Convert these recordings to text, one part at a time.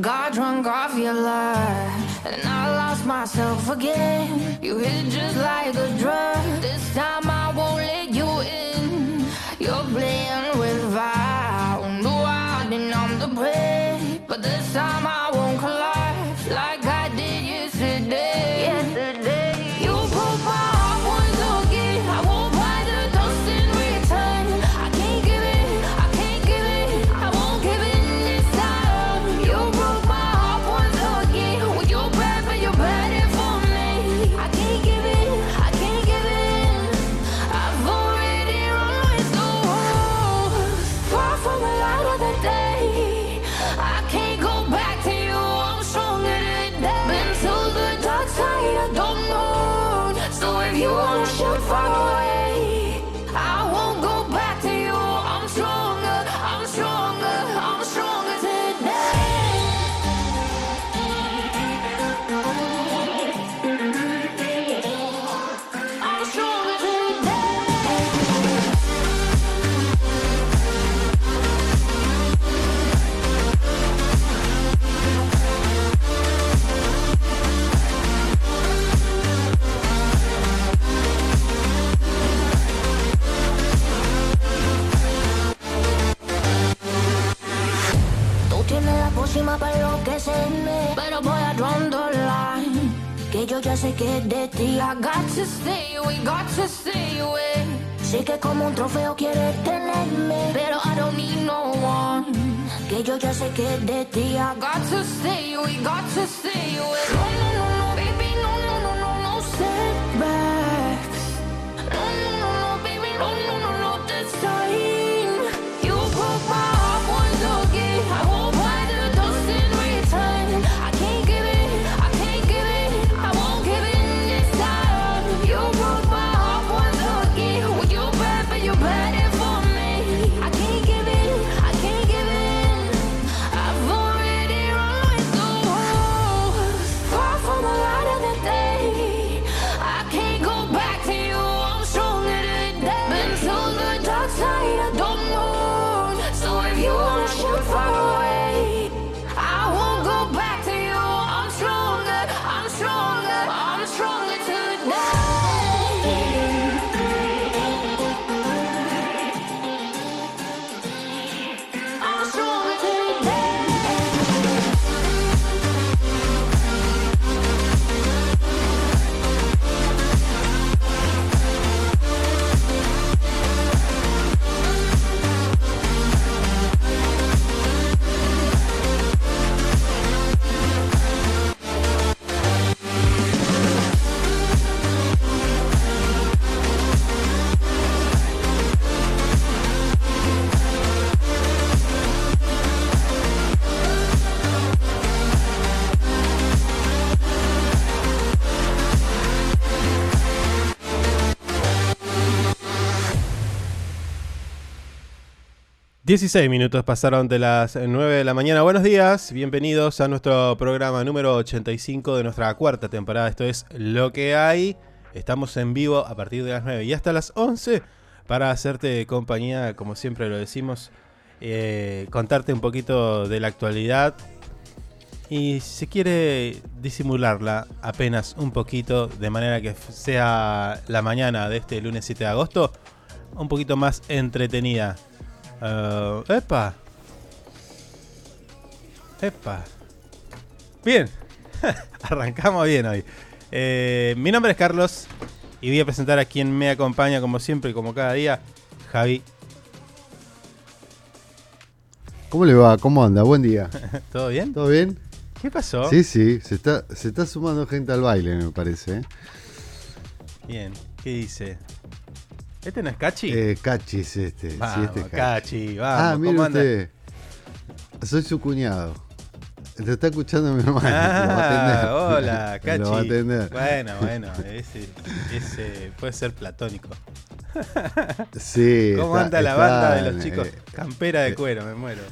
Got drunk off your life, and I lost myself again. You hit just like a drug. This time I won't let you in. You're playing with fire. No, I didn't numb the prey, but this time I won't collapse enloquecerme Pero voy a line Que yo ya sé que es de ti I got to stay away, got to stay away Sé que como un trofeo quieres tenerme Pero I don't need no one. Que yo ya sé que es de ti I got to stay away, got to stay away 16 minutos pasaron de las 9 de la mañana. Buenos días, bienvenidos a nuestro programa número 85 de nuestra cuarta temporada. Esto es Lo que hay. Estamos en vivo a partir de las 9 y hasta las 11 para hacerte compañía, como siempre lo decimos, eh, contarte un poquito de la actualidad. Y si quiere disimularla apenas un poquito, de manera que sea la mañana de este lunes 7 de agosto, un poquito más entretenida eh, epa. Epa. Bien. Arrancamos bien hoy. Eh, mi nombre es Carlos y voy a presentar a quien me acompaña como siempre y como cada día, Javi. ¿Cómo le va? ¿Cómo anda? Buen día. ¿Todo bien? ¿Todo bien? ¿Qué pasó? Sí, sí, se está, se está sumando gente al baile, me parece. ¿eh? Bien. ¿Qué dice? ¿Este no es Cachi? Eh, Cachi es este. sí, vamos, este es Cachi. Cachi, vamos. Ah, mire ¿cómo usted. Soy su cuñado. Te está escuchando mi hermano. lo va a Ah, atender. hola, Cachi. Lo va a atender. Bueno, bueno, ese, ese puede ser platónico. Sí. ¿Cómo está- anda la banda de los chicos? eh, Campera de eh, cuero, me muero.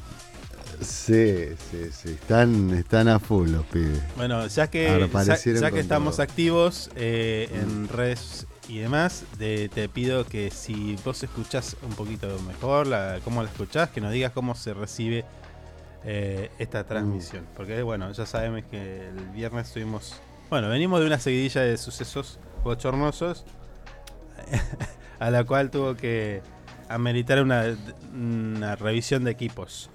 sí, sí, sí. Están, están a full los pibes. Bueno, ya que, ya, que estamos activos eh, en redes y demás, de- te pido que si vos escuchás un poquito mejor, la, cómo la escuchás, que nos digas cómo se recibe eh, esta transmisión. Porque bueno, ya sabemos que el viernes estuvimos... Bueno, venimos de una seguidilla de sucesos bochornosos a la cual tuvo que ameritar una, una revisión de equipos.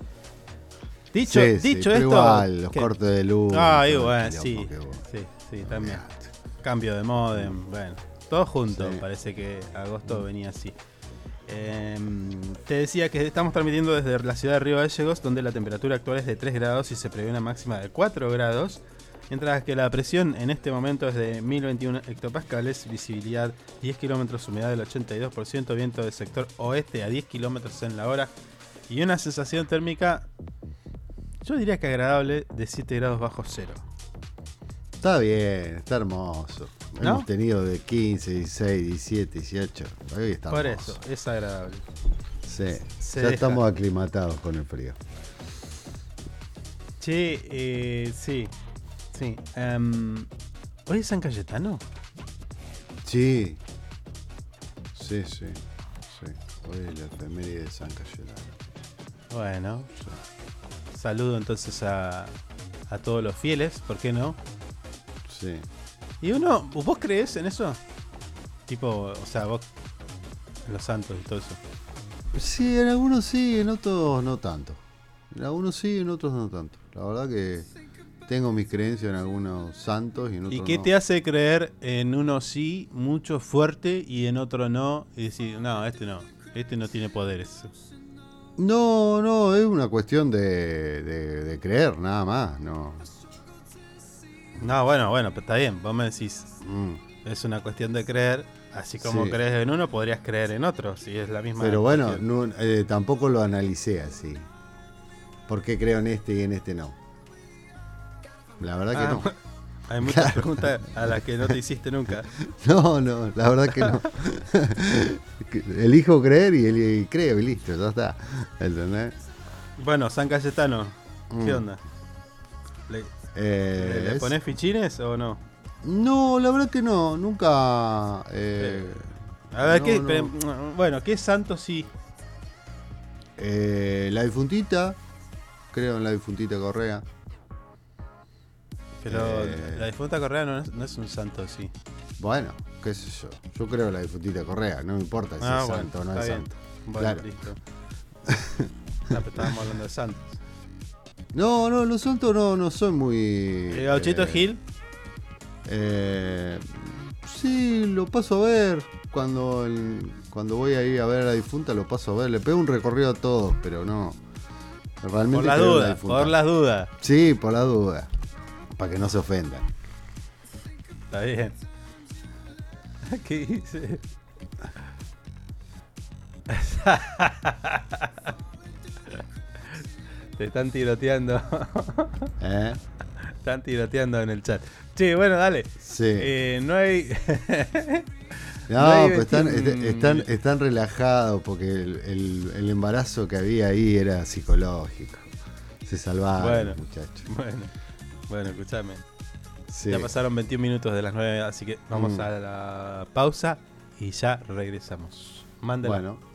Dicho, Sí, sí, dicho pero esto... igual, los que- cortes de luz. Ah, igual, sí, sí, también. Cambio de modem, bueno, todo junto. Sí. Parece que agosto venía así. Em, te decía que estamos transmitiendo desde la ciudad de Río Gallegos, donde la temperatura actual es de 3 grados y se prevé una máxima de 4 grados. Mientras que la presión en este momento es de 1021 hectopascales, visibilidad 10 kilómetros, humedad del 82%, viento del sector oeste a 10 kilómetros en la hora y una sensación térmica, yo diría que agradable, de 7 grados bajo cero. Está bien, está hermoso. ¿No? Hemos tenido de 15, 16, 17, 18. Hoy está Por eso, es agradable. Sí, Se ya deja. estamos aclimatados con el frío. Che, eh, sí, sí. em, ¿Hoy es San Cayetano? Sí. Sí, sí. Sí. Hoy es la efeméride de San Cayetano. Bueno, saludo entonces a, a todos los fieles, ¿por qué no? Sí. Y uno, ¿vos crees en eso? Tipo, o sea, vos, en los santos y todo eso. Sí, en algunos sí, en otros no tanto. En algunos sí, en otros no tanto. La verdad que tengo mis creencias en algunos santos y en otros ¿Y qué no. te hace creer en uno sí, mucho fuerte, y en otro no? Y decir, no, este no, este no tiene poderes. No, no, es una cuestión de, de- de creer, nada más. No. No, bueno, bueno, pero está bien, vos me decís, Mm. es una cuestión de creer, así como Sí. crees en uno, podrías creer en otro, si es la misma. Pero bueno, no, eh, tampoco lo analicé así. ¿Por qué creo en este y en este no? La verdad Ah, que no. Hay muchas preguntas a las que no te hiciste nunca. No, no, la verdad que no. Elijo creer y, el- y creo y listo, ya está. ¿Entendés? Bueno, San Cayetano, ¿qué Mm. onda? ¿Le, Eh, le- le es- pones fichines o no? No, la verdad que no, nunca. eh, A ver, no, ¿qué, no. pero, bueno, ¿qué santo sí? Eh, la difuntita, creo en la difuntita Correa. Pero Eh. la difunta Correa no es, no es un santo, sí. Bueno, qué sé yo. Yo creo en la difuntita Correa, no me importa si Ah, es bueno, santo o no es bien. santo. Bueno, Claro. listo. Ah, pero estábamos hablando de santos. No, no, los santos no, no son muy. ¿El Gauchito eh, Gil? Eh, sí, lo paso a ver. Cuando, el- cuando voy a ir a ver a la difunta, lo paso a ver. Le pego un recorrido a todos, pero no. Realmente Por la creo en duda, difunta. por las dudas. Sí, por la duda. Para que no se ofendan. Está bien. ¿Qué dice? Te están tiroteando. ¿Eh? están tiroteando en el chat. Sí, bueno, dale. Sí. Eh, no hay. no, no hay pero están, vestir- est- están, están relajados porque el, el- el embarazo que había ahí era psicológico. Se salvaron, Bueno. muchachos. bueno, bueno, escúchame. Sí. Ya pasaron 21 minutos de las 9, así que vamos Mm. a la pausa y ya regresamos. Mándala. Bueno.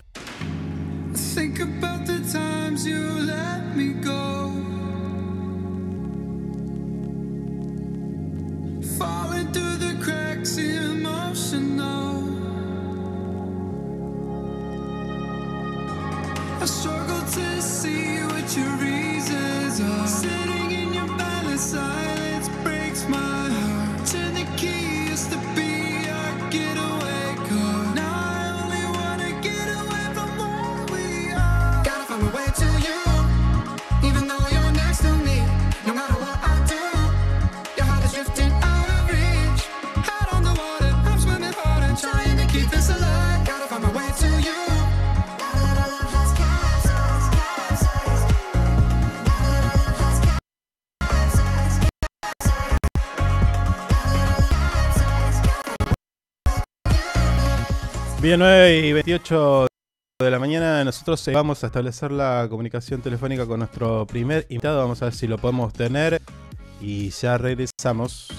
19 y 28 de la mañana nosotros eh, vamos a establecer la comunicación telefónica con nuestro primer invitado. Vamos a ver si lo podemos tener y ya regresamos.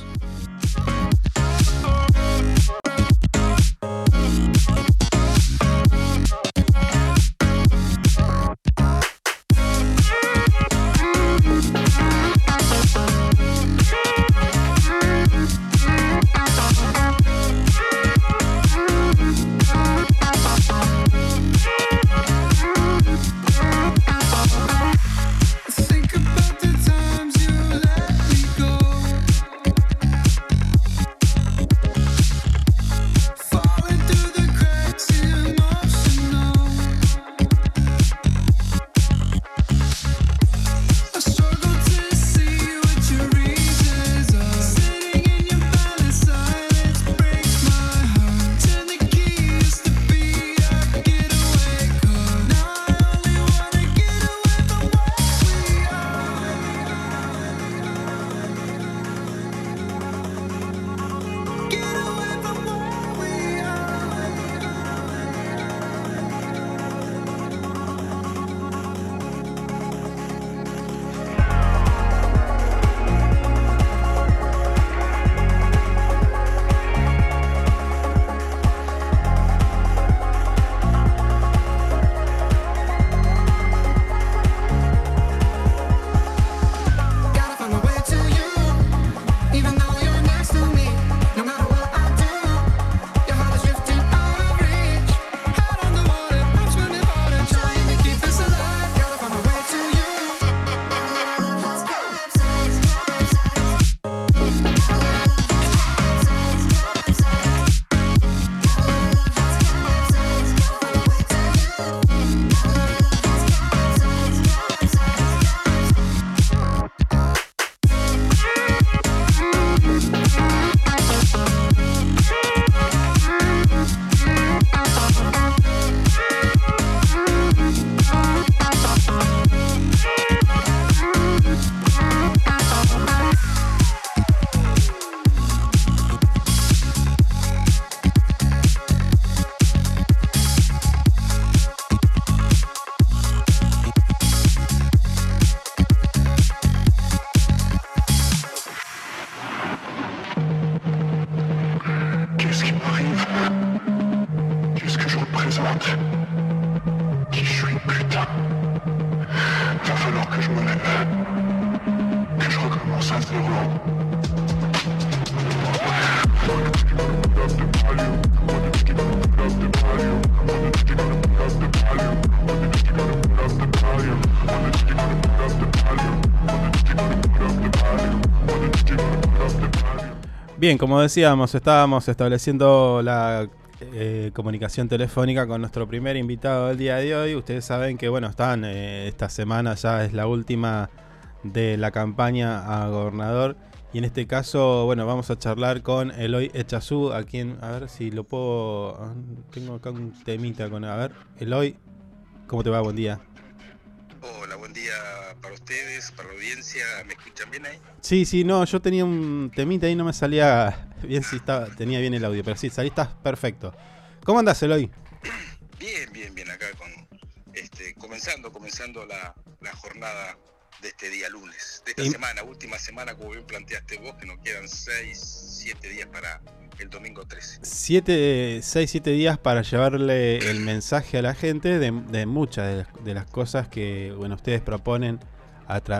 Bien, como decíamos, estábamos estableciendo la eh, comunicación telefónica con nuestro primer invitado del día de hoy. Ustedes saben que, bueno, están, eh, esta semana ya es la última de la campaña a gobernador. Y en este caso, bueno, vamos a charlar con Eloy Echazú, a quien, a ver si lo puedo... ah, Tengo acá un temita con... A ver, Eloy, ¿cómo te va? Buen día. Para ustedes, para la audiencia. ¿Me escuchan bien ahí? Sí, sí, no, yo tenía un temita y no me salía bien si estaba, tenía bien el audio, pero sí, salí, estás perfecto. ¿Cómo andás, Eloy? Bien, bien, bien, acá con este, comenzando, comenzando la, la jornada de este día lunes, de esta Y- semana, última semana, como bien planteaste vos, que nos quedan 6, 7 días para el domingo 13. Siete, seis, siete días para llevarle el mensaje a la gente de, de muchas de las, de las cosas que bueno, ustedes proponen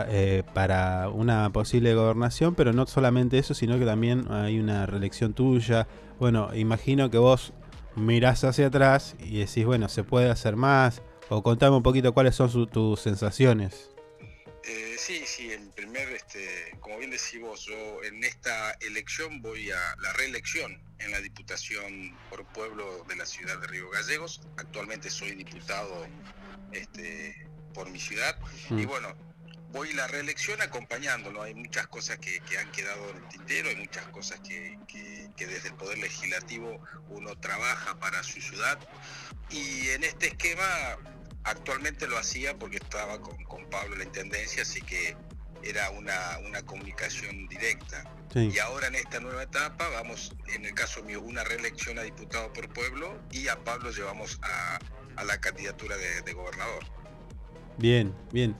eh, para una posible gobernación, pero no solamente eso, sino que también hay una reelección tuya. Bueno, imagino que vos mirás hacia atrás y decís, bueno, se puede hacer más, o contame un poquito cuáles son su- tus sensaciones. Eh, sí, sí, en primer, este, como bien decís vos, yo en esta elección voy a la reelección en la Diputación por Pueblo de la ciudad de Río Gallegos. Actualmente soy diputado este, por mi ciudad. Y bueno, voy a la reelección acompañándolo. Hay muchas cosas que, que han quedado en el tintero, hay muchas cosas que, que- que desde el Poder Legislativo uno trabaja para su ciudad. Y en este esquema actualmente lo hacía porque estaba con, con Pablo en la Intendencia, así que era una, una comunicación directa. Sí. Y ahora en esta nueva etapa vamos, en el caso mío, una reelección a diputado por pueblo y a Pablo llevamos a, a la candidatura de, de gobernador. Bien, bien.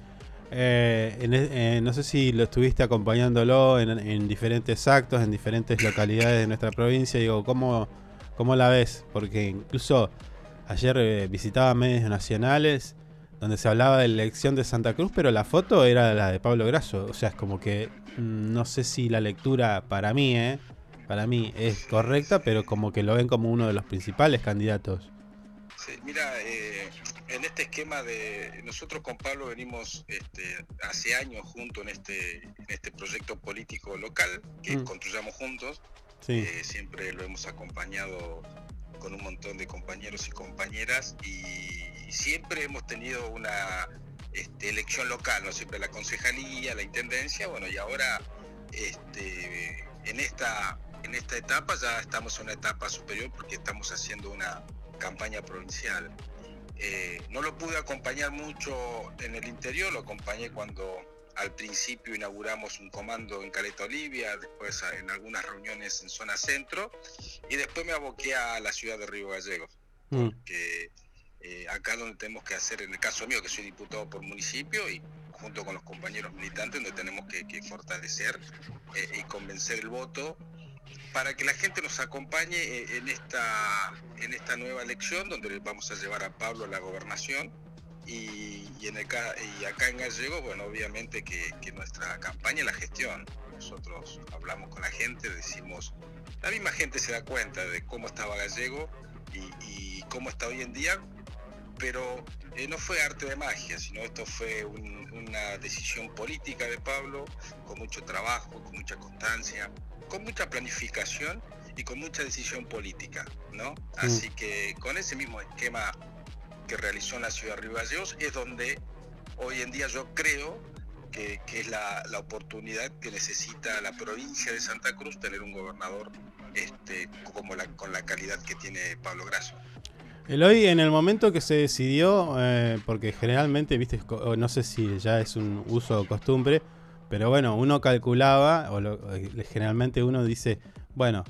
Eh, en e- eh, no sé si lo estuviste acompañándolo en, en diferentes actos, en diferentes localidades de nuestra provincia. Digo, ¿cómo, cómo la ves? Porque incluso ayer eh, visitaba medios nacionales donde se hablaba de la elección de Santa Cruz, pero la foto era la de Pablo Grasso. O sea, es como que mm, no sé si la lectura para mí, ¿eh? Para mí es correcta, pero como que lo ven como uno de los principales candidatos. Sí, mira, eh, en este esquema de nosotros con Pablo venimos este, hace años juntos en este, en este proyecto político local que Mm. construyamos juntos. Sí. Eh, siempre lo hemos acompañado con un montón de compañeros y compañeras y siempre hemos tenido una este, elección local, no siempre la concejalía, la intendencia, bueno, y ahora este, en esta en esta etapa ya estamos en una etapa superior porque estamos haciendo una campaña provincial. Eh, no lo pude acompañar mucho en el interior, lo acompañé cuando al principio inauguramos un comando en Caleta Olivia, después en algunas reuniones en zona centro y después me aboqué a la ciudad de Río Gallegos, Mm. que eh, acá donde tenemos que hacer, en el caso mío que soy diputado por municipio y junto con los compañeros militantes donde tenemos que, que fortalecer eh, y convencer el voto para que la gente nos acompañe eh, en esta, en esta nueva elección donde vamos a llevar a Pablo a la gobernación y, y en el ca- y acá en Gallego, bueno, obviamente que, que nuestra campaña es la gestión. Nosotros hablamos con la gente, decimos, la misma gente se da cuenta de cómo estaba Gallego y, y cómo está hoy en día, pero eh, no fue arte de magia, sino esto fue un- una decisión política de Pablo, con mucho trabajo, con mucha constancia, con mucha planificación y con mucha decisión política, ¿no? Así que con ese mismo esquema realizó en la ciudad de Gallegos es donde hoy en día yo creo que, es la, la oportunidad que necesita la provincia de Santa Cruz tener un gobernador este, como la, con la calidad que tiene Pablo Grasso. Eloy, en el momento que se decidió, eh, porque generalmente, viste, no sé si ya es un uso o costumbre, pero bueno, uno calculaba, o lo- eh, generalmente uno dice, bueno,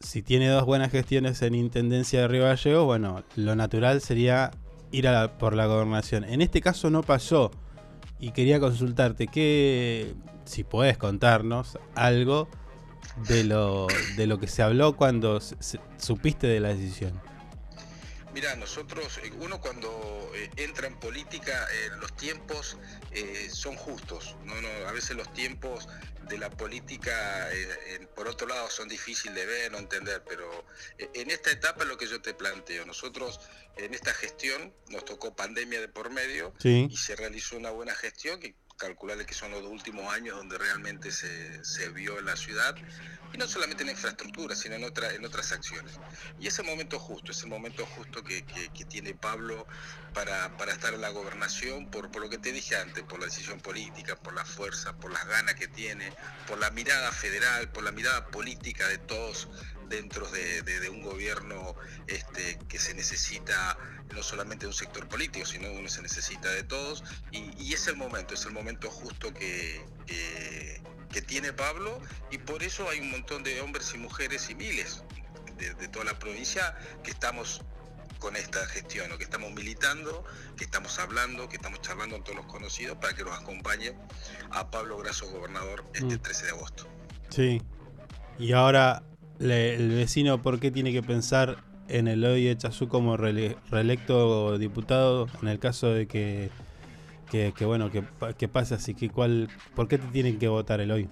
si tiene dos buenas gestiones en Intendencia de Río Gallegos, bueno, lo natural sería ir a la- por la gobernación. En este caso no pasó, y quería consultarte, que si podés contarnos algo de lo, de lo que se habló cuando se- supiste de la decisión. Mira, nosotros, eh, uno cuando eh, entra en política, eh, los tiempos eh, son justos. ¿no? No, a veces los tiempos de la política, eh, por otro lado, son difíciles de ver, no entender, pero en esta etapa es lo que yo te planteo. Nosotros, en esta gestión, nos tocó pandemia de por medio Sí. y se realizó una buena gestión que calcularle que son los dos últimos años donde realmente se, se vio en la ciudad y no solamente en infraestructura sino en, otra, en otras acciones. Y ese momento justo, ese momento justo que, que- que tiene Pablo para, para estar en la gobernación por, por lo que te dije antes, por la decisión política, por la fuerza, por las ganas que tiene, por la mirada federal, por la mirada política de todos dentro de, de- de un gobierno este, que se necesita no solamente de un sector político, sino uno se necesita de todos y, y es el momento, es el momento justo que, que, que tiene Pablo y por eso hay un montón de hombres y mujeres y miles de, de toda la provincia que estamos con esta gestión, o que estamos militando, que estamos hablando, que estamos charlando con todos los conocidos para que nos acompañe a Pablo Grasso, gobernador, este Mm. 13 de agosto. Sí. Y ahora, le- el vecino, ¿por qué tiene que pensar en Eloy Echazú como rele- reelecto diputado en el caso de que, que, que, bueno, que, que pase así? Que cuál, ¿Por qué te tienen que votar Eloy?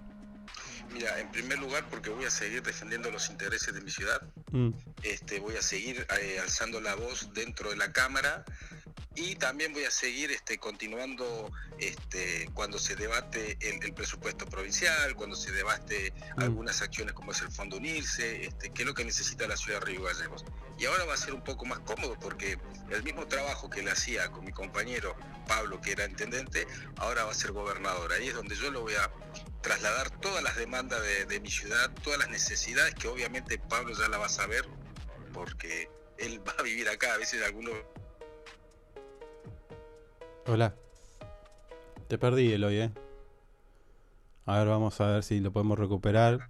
Mira, en primer lugar porque voy a seguir defendiendo los intereses de mi ciudad, Mm, este, voy a seguir eh, alzando la voz dentro de la Cámara y también voy a seguir este, continuando este, cuando se debate el, el presupuesto provincial, cuando se debate Mm. algunas acciones como es el Fondo Unirse, este, que es lo que necesita la ciudad de Río Gallegos. Y ahora va a ser un poco más cómodo porque el mismo trabajo que le hacía con mi compañero Pablo, que era intendente, ahora va a ser gobernador. Ahí es donde yo lo voy a trasladar todas las demandas de, de mi ciudad, todas las necesidades que obviamente Pablo ya la va a saber porque él va a vivir acá. A veces algunos Hola. Te perdí, Eloy, ¿eh? A ver, vamos a ver si lo podemos recuperar.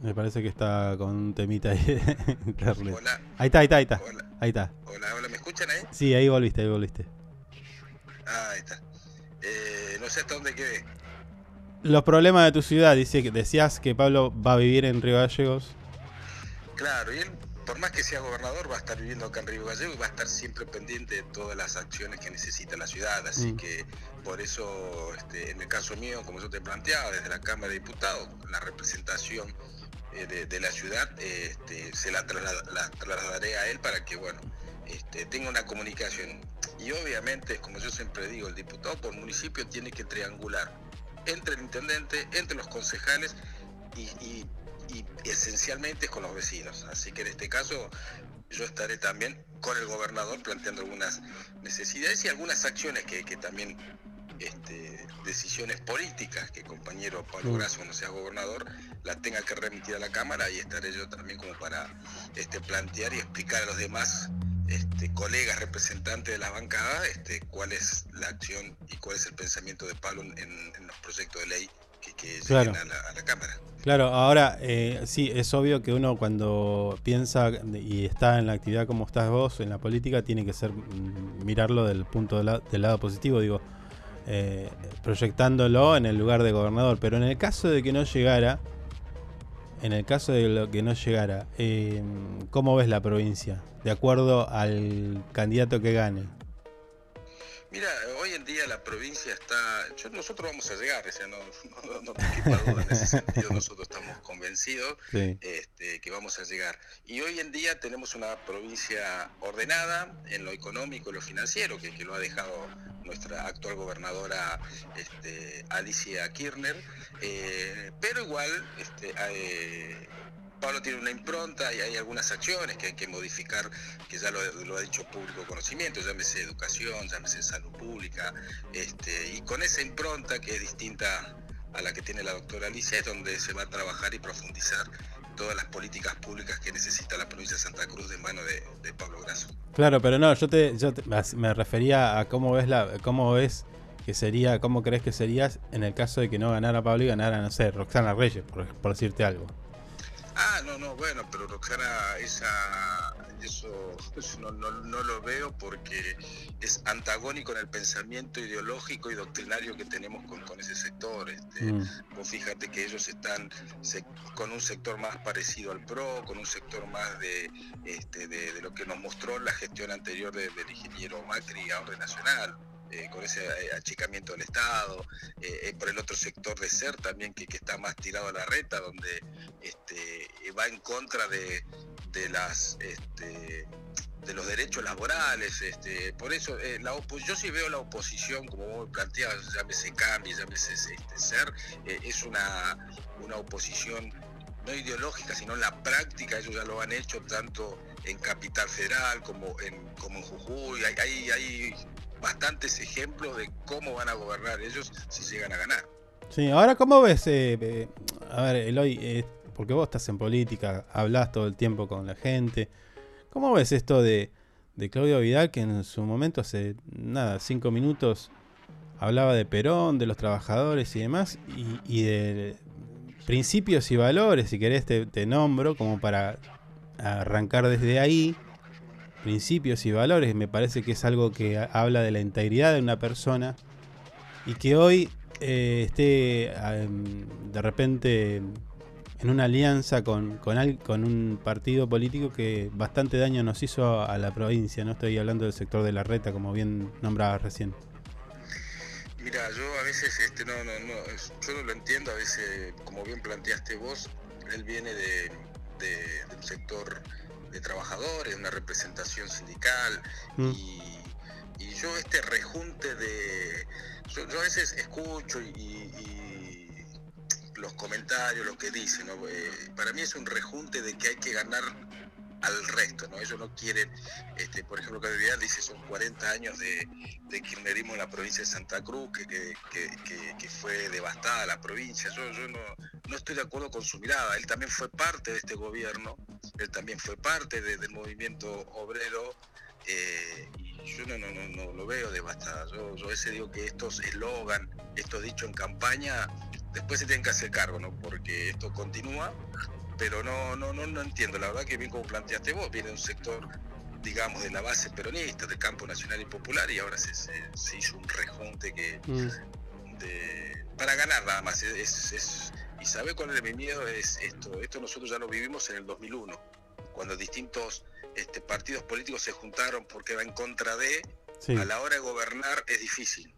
Me parece que está con un temita ahí de internet. Hola. Ahí está, ahí está, ahí está. Ahí está. Hola, hola, ¿me escuchan ahí? Sí, ahí volviste, ahí volviste. Ah, ahí está. Eh, no sé hasta dónde quedé. Los problemas de tu ciudad, dice que decías que Pablo va a vivir en Río Gallegos. Claro, y él, por más que sea gobernador, va a estar viviendo acá en Río Gallego y va a estar siempre pendiente de todas las acciones que necesita la ciudad. Así Mm. que por eso, este, en el caso mío, como yo te planteaba, desde la Cámara de Diputados, la representación eh, de, de la ciudad, este, se la, traslada- la trasladaré a él para que, bueno, este, tenga una comunicación. Y obviamente, como yo siempre digo, el diputado por municipio tiene que triangular entre el intendente, entre los concejales y, y- y esencialmente con los vecinos. Así que en este caso yo estaré también con el gobernador planteando algunas necesidades y algunas acciones que, que también este, decisiones políticas que el compañero Pablo Mm. Grasso, cuando sea gobernador, las tenga que remitir a la Cámara y estaré yo también como para este, plantear y explicar a los demás este, colegas representantes de las bancadas este, cuál es la acción y cuál es el pensamiento de Pablo en, en los proyectos de ley que, Claro. a, la, a la Cámara. Claro, ahora eh, sí, es obvio que uno cuando piensa y está en la actividad como estás vos, en la política, tiene que ser mm, mirarlo del punto de la- del lado positivo, digo, eh, proyectándolo en el lugar de gobernador. Pero en el caso de que no llegara, en el caso de lo que no llegara, eh, ¿cómo ves la provincia? De acuerdo al candidato que gane. Mira, hoy en día la provincia está. yo- nosotros vamos a llegar, o sea, no, no, no te duda en ese sentido. Nosotros estamos convencidos Sí. este, que vamos a llegar. Y hoy en día tenemos una provincia ordenada en lo económico y lo financiero, que, que lo ha dejado nuestra actual gobernadora este, Alicia Kirchner. Eh, pero igual, este, eh, Pablo tiene una impronta y hay algunas acciones que hay que modificar, que ya lo, ha dicho público conocimiento, llámese educación, llámese salud pública, este, y con esa impronta que es distinta a la que tiene la doctora Alicia, es donde se va a trabajar y profundizar todas las políticas públicas que necesita la provincia de Santa Cruz de mano de, de Pablo Grasso. Claro, pero no, yo te, yo te- me refería a cómo ves la, cómo ves que sería, cómo crees que serías en el caso de que no ganara Pablo y ganara, no sé, Roxana Reyes, por, por decirte algo. Ah, no, no, bueno, pero Roxana, esa, eso, eso no, no- no lo veo porque es antagónico en el pensamiento ideológico y doctrinario que tenemos con, con ese sector. Este, Mm. Vos fíjate que ellos están se- con un sector más parecido al PRO, con un sector más de, este, de, de lo que nos mostró la gestión anterior de- del ingeniero Macri a orden nacional. Eh, con ese eh, achicamiento del Estado, eh, por el otro sector de SER también que, está más tirado a la reta, donde este, va en contra de, de las este, de los derechos laborales, este, por eso yo sí veo la oposición, como vos planteabas, llámese Cambi, llámese este, SER, es una, una oposición no ideológica, sino en la práctica, ellos ya lo han hecho tanto en Capital Federal como en, como en Jujuy, hay, hay, hay bastantes ejemplos de cómo van a gobernar ellos si llegan a ganar. Sí, ahora cómo ves, eh, eh, a ver, Eloy, eh, porque vos estás en política, hablas todo el tiempo con la gente, ¿cómo ves esto de, de Claudio Vidal que en su momento hace, nada, cinco minutos hablaba de Perón, de los trabajadores y demás, y, de principios y valores, si querés te nombro, como para arrancar desde ahí, principios y valores. Me parece que es algo que ha- habla de la integridad de una persona y que hoy eh, esté em, de repente en una alianza con, con, un partido político que bastante daño nos hizo a la provincia. No estoy hablando del sector de la reta, como bien nombraba recién. Mira, yo a veces, este, no, no, yo no lo entiendo, a veces, como bien planteaste vos, él viene de, de- de un sector de trabajadores, una representación sindical, Mm. y, y yo este rejunte de... Yo, yo a veces escucho y, y los comentarios, lo que dicen, ¿no? Eh, para mí es un rejunte de que hay que ganar al resto, ¿no? Ellos no quieren, este, por ejemplo, que Vidal dice son 40 años de, de kirchnerismo en la provincia de Santa Cruz, que, que, que- fue devastada la provincia. Yo, no, no estoy de acuerdo con su mirada. Él también fue parte de este gobierno, él también fue parte de- del movimiento obrero. eh, yo no, no, no, no lo veo devastada. Yo, yo veces digo que estos eslogan, estos dichos en campaña, después se tienen que hacer cargo, ¿no? Porque esto continúa pero no, no, no, no entiendo. La verdad que bien como planteaste vos, viene un sector, digamos, de la base peronista, del campo nacional y popular, y ahora se, se, se hizo un rejunte que de- para ganar nada más. Es, es- es- y sabe cuál es mi miedo es esto. Esto nosotros ya lo vivimos en el 2001, cuando distintos este, partidos políticos se juntaron porque va en contra de. Sí. A la hora de gobernar es difícil.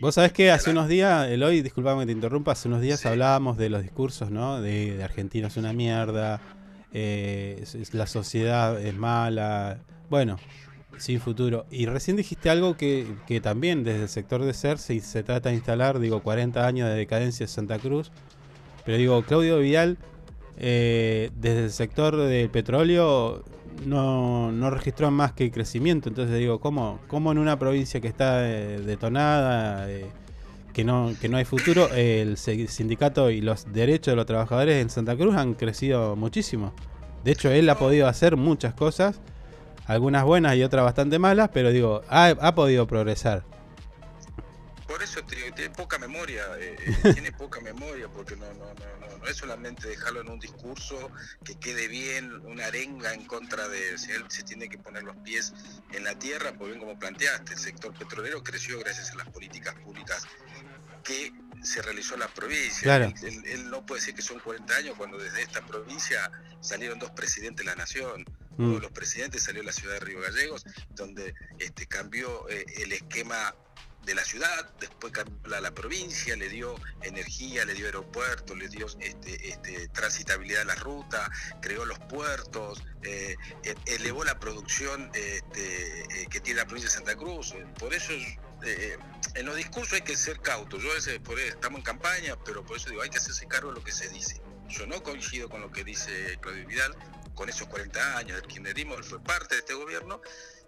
Vos sabés que hace unos días, Eloy, disculpame que te interrumpa, hace unos días hablábamos de los discursos, ¿no? De, de Argentina es una mierda, eh, es- es- la sociedad es mala, bueno, sin futuro. Y recién dijiste algo que, que también desde el sector de SER se, se trata de instalar, digo, 40 años de decadencia de Santa Cruz, pero digo, Claudio Vidal, eh, desde el sector del petróleo no, no registró más que crecimiento. Entonces digo, ¿cómo, cómo en una provincia que está eh, detonada, eh, que, no, que no hay futuro, el sindicato y los derechos de los trabajadores en Santa Cruz han crecido muchísimo? De hecho, él ha podido hacer muchas cosas, algunas buenas y otras bastante malas, pero digo, ha podido progresar. Por eso te digo, tiene poca memoria, eh, eh, tiene poca memoria, porque no, no, no, no, no es solamente dejarlo en un discurso que quede bien, una arenga en contra de, si él se tiene que poner los pies en la tierra, porque bien como planteaste, el sector petrolero creció gracias a las políticas públicas que se realizó en la provincia. Claro. Él, él- él no puede decir que son 40 años cuando desde esta provincia salieron dos presidentes de la nación. Mm. Uno de los presidentes salió de la ciudad de Río Gallegos, donde este, cambió eh, el esquema de la ciudad, después cambió la, provincia, le dio energía, le dio aeropuertos, le dio este, este, transitabilidad a la ruta, creó los puertos, eh, e- elevó la producción este, eh, que tiene la provincia de Santa Cruz. Por eso eh, en los discursos hay que ser cautos. Yo a veces por, estamos en campaña, pero por eso digo, hay que hacerse cargo de lo que se dice. Yo no coincido con lo que dice Claudio Vidal, con esos 40 años del kirchnerismo, él fue parte de este gobierno,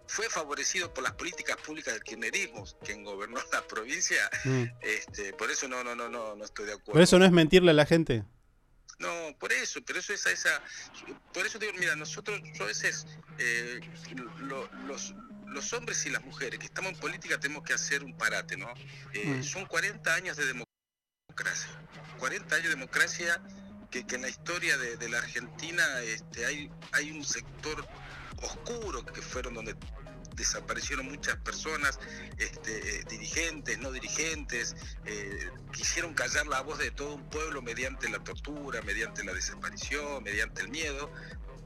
fue favorecido por las políticas públicas del kirchnerismo, quien gobernó la provincia, Mm. este, por eso no, no, no, no, no estoy de acuerdo. Por eso no es mentirle a la gente. No, por eso, pero eso es esa, por eso digo, mira, nosotros, yo a veces, eh, lo- los, los hombres y las mujeres que estamos en política tenemos que hacer un parate, ¿no? Eh, Mm. Son 40 años de democracia, 40 años de democracia que, que en la historia de, de la Argentina este, hay, hay un sector oscuro que fueron donde desaparecieron muchas personas, este, dirigentes, no dirigentes, eh, quisieron callar la voz de todo un pueblo mediante la tortura, mediante la desaparición, mediante el miedo.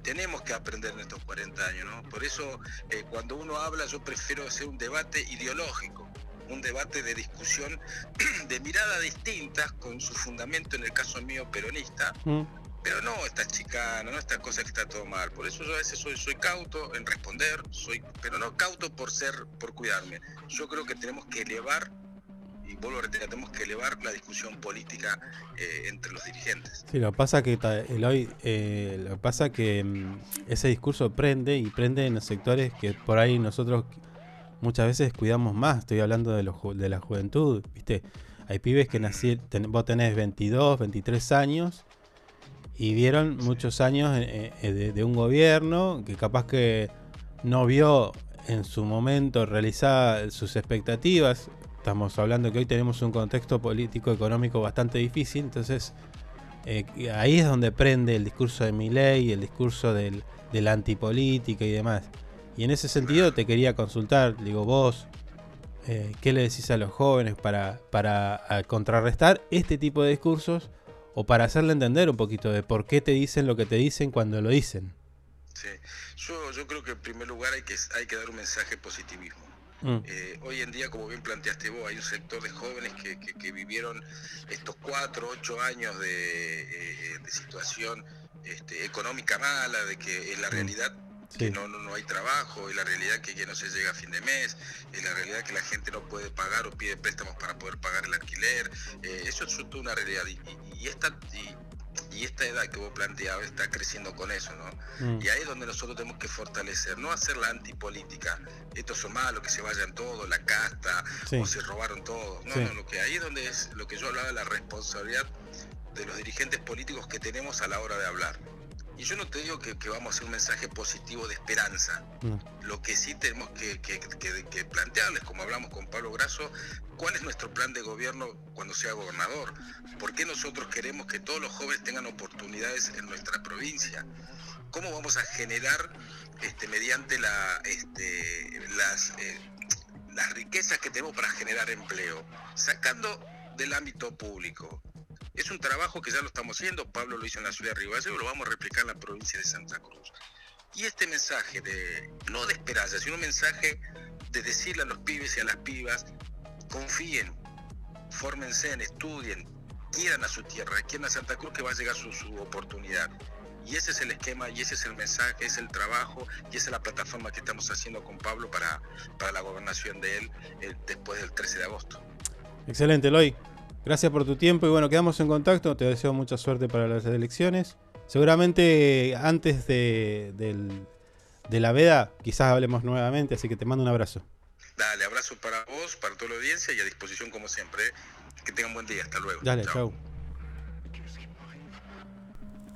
Tenemos que aprender en estos 40 años, ¿no? Por eso, eh, cuando uno habla, yo prefiero hacer un debate ideológico, un debate de discusión de mirada distintas, con su fundamento, en el caso mío, peronista, Mm. Pero no estas chicanas, no estas cosas que está todo mal. Por eso yo a veces soy, soy cauto en responder, soy, pero no cauto por ser, por cuidarme. Yo creo que tenemos que elevar, y vuelvo a reiterar, tenemos que elevar la discusión política eh, entre los dirigentes. Sí, lo que pasa que Eloy, eh, lo que pasa que mm, ese discurso prende y prende en los sectores que por ahí nosotros muchas veces cuidamos más. Estoy hablando de, los ju- de la juventud, ¿viste? Hay pibes que nací, ten- vos tenés 22, 23 años y vieron muchos años eh, eh, de, de un gobierno que capaz que no vio en su momento realizar sus expectativas. Estamos hablando que hoy tenemos un contexto político económico bastante difícil, entonces eh, ahí es donde prende el discurso de Milei, el discurso del, de la antipolítica y demás. Y en ese sentido te quería consultar, digo, vos, eh, ¿qué le decís a los jóvenes para, para contrarrestar este tipo de discursos o para hacerle entender un poquito de por qué te dicen lo que te dicen cuando lo dicen? Sí. Yo, yo creo que en primer lugar hay que, hay que dar un mensaje de positivismo. Mm. Eh, hoy en día, como bien planteaste vos, hay un sector de jóvenes que, que- que vivieron estos cuatro, ocho años de, eh, de situación este, económica mala, de que en la realidad que no, no, no hay trabajo, es la realidad que, que no se llega a fin de mes, es la realidad que la gente no puede pagar o pide préstamos para poder pagar el alquiler. eh, eso es toda una realidad. Y, y- y esta, y, y esta edad que vos planteabas está creciendo con eso, ¿no? Mm. Y ahí es donde nosotros tenemos que fortalecer, no hacer la antipolítica. Estos son malos, que se vayan todos, la casta, Sí. o se robaron todos. No, Sí. no, lo que ahí es donde es lo que yo hablaba de la responsabilidad de los dirigentes políticos que tenemos a la hora de hablar. Y yo no te digo que, que vamos a hacer un mensaje positivo de esperanza. No. Lo que sí tenemos que, que- que- que plantearles, como hablamos con Pablo Grasso, cuál es nuestro plan de gobierno cuando sea gobernador. ¿Por qué nosotros queremos que todos los jóvenes tengan oportunidades en nuestra provincia? ¿Cómo vamos a generar este, mediante la, este, las, eh, las riquezas que tenemos para generar empleo? Sacando del ámbito público. Es un trabajo que ya lo estamos haciendo, Pablo lo hizo en la ciudad de Río Gallegos, lo vamos a replicar en la provincia de Santa Cruz. Y este mensaje de, no de esperanza, sino un mensaje de decirle a los pibes y a las pibas, confíen, fórmense, estudien, quieran a su tierra, quieran a Santa Cruz que va a llegar su, oportunidad. Y ese es el esquema, y ese es el mensaje, es el trabajo, y esa es la plataforma que estamos haciendo con Pablo para, para la gobernación de él eh, después del 13 de agosto. Excelente, Eloy. Gracias por tu tiempo y bueno, quedamos en contacto. Te deseo mucha suerte para las elecciones. Seguramente antes de, del- de la veda quizás hablemos nuevamente, así que te mando un abrazo. Dale, abrazo para vos, para toda la audiencia y a disposición como siempre. Que tengan buen día, hasta luego. Dale, Chao.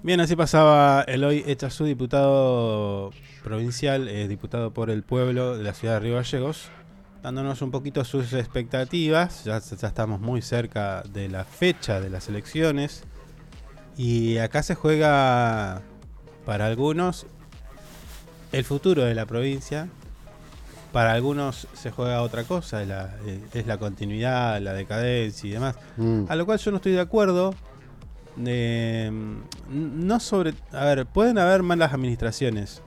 Bien, así pasaba Eloy Echazú, diputado provincial, eh, diputado por el pueblo de la ciudad de Río Gallegos, dándonos un poquito sus expectativas. Ya, ya estamos muy cerca de la fecha de las elecciones. Y acá se juega para algunos el futuro de la provincia. Para algunos se juega otra cosa, la- eh, es la continuidad, la decadencia y demás. Mm. A lo cual yo no estoy de acuerdo. Eh, no sobre. A ver, pueden haber malas administraciones.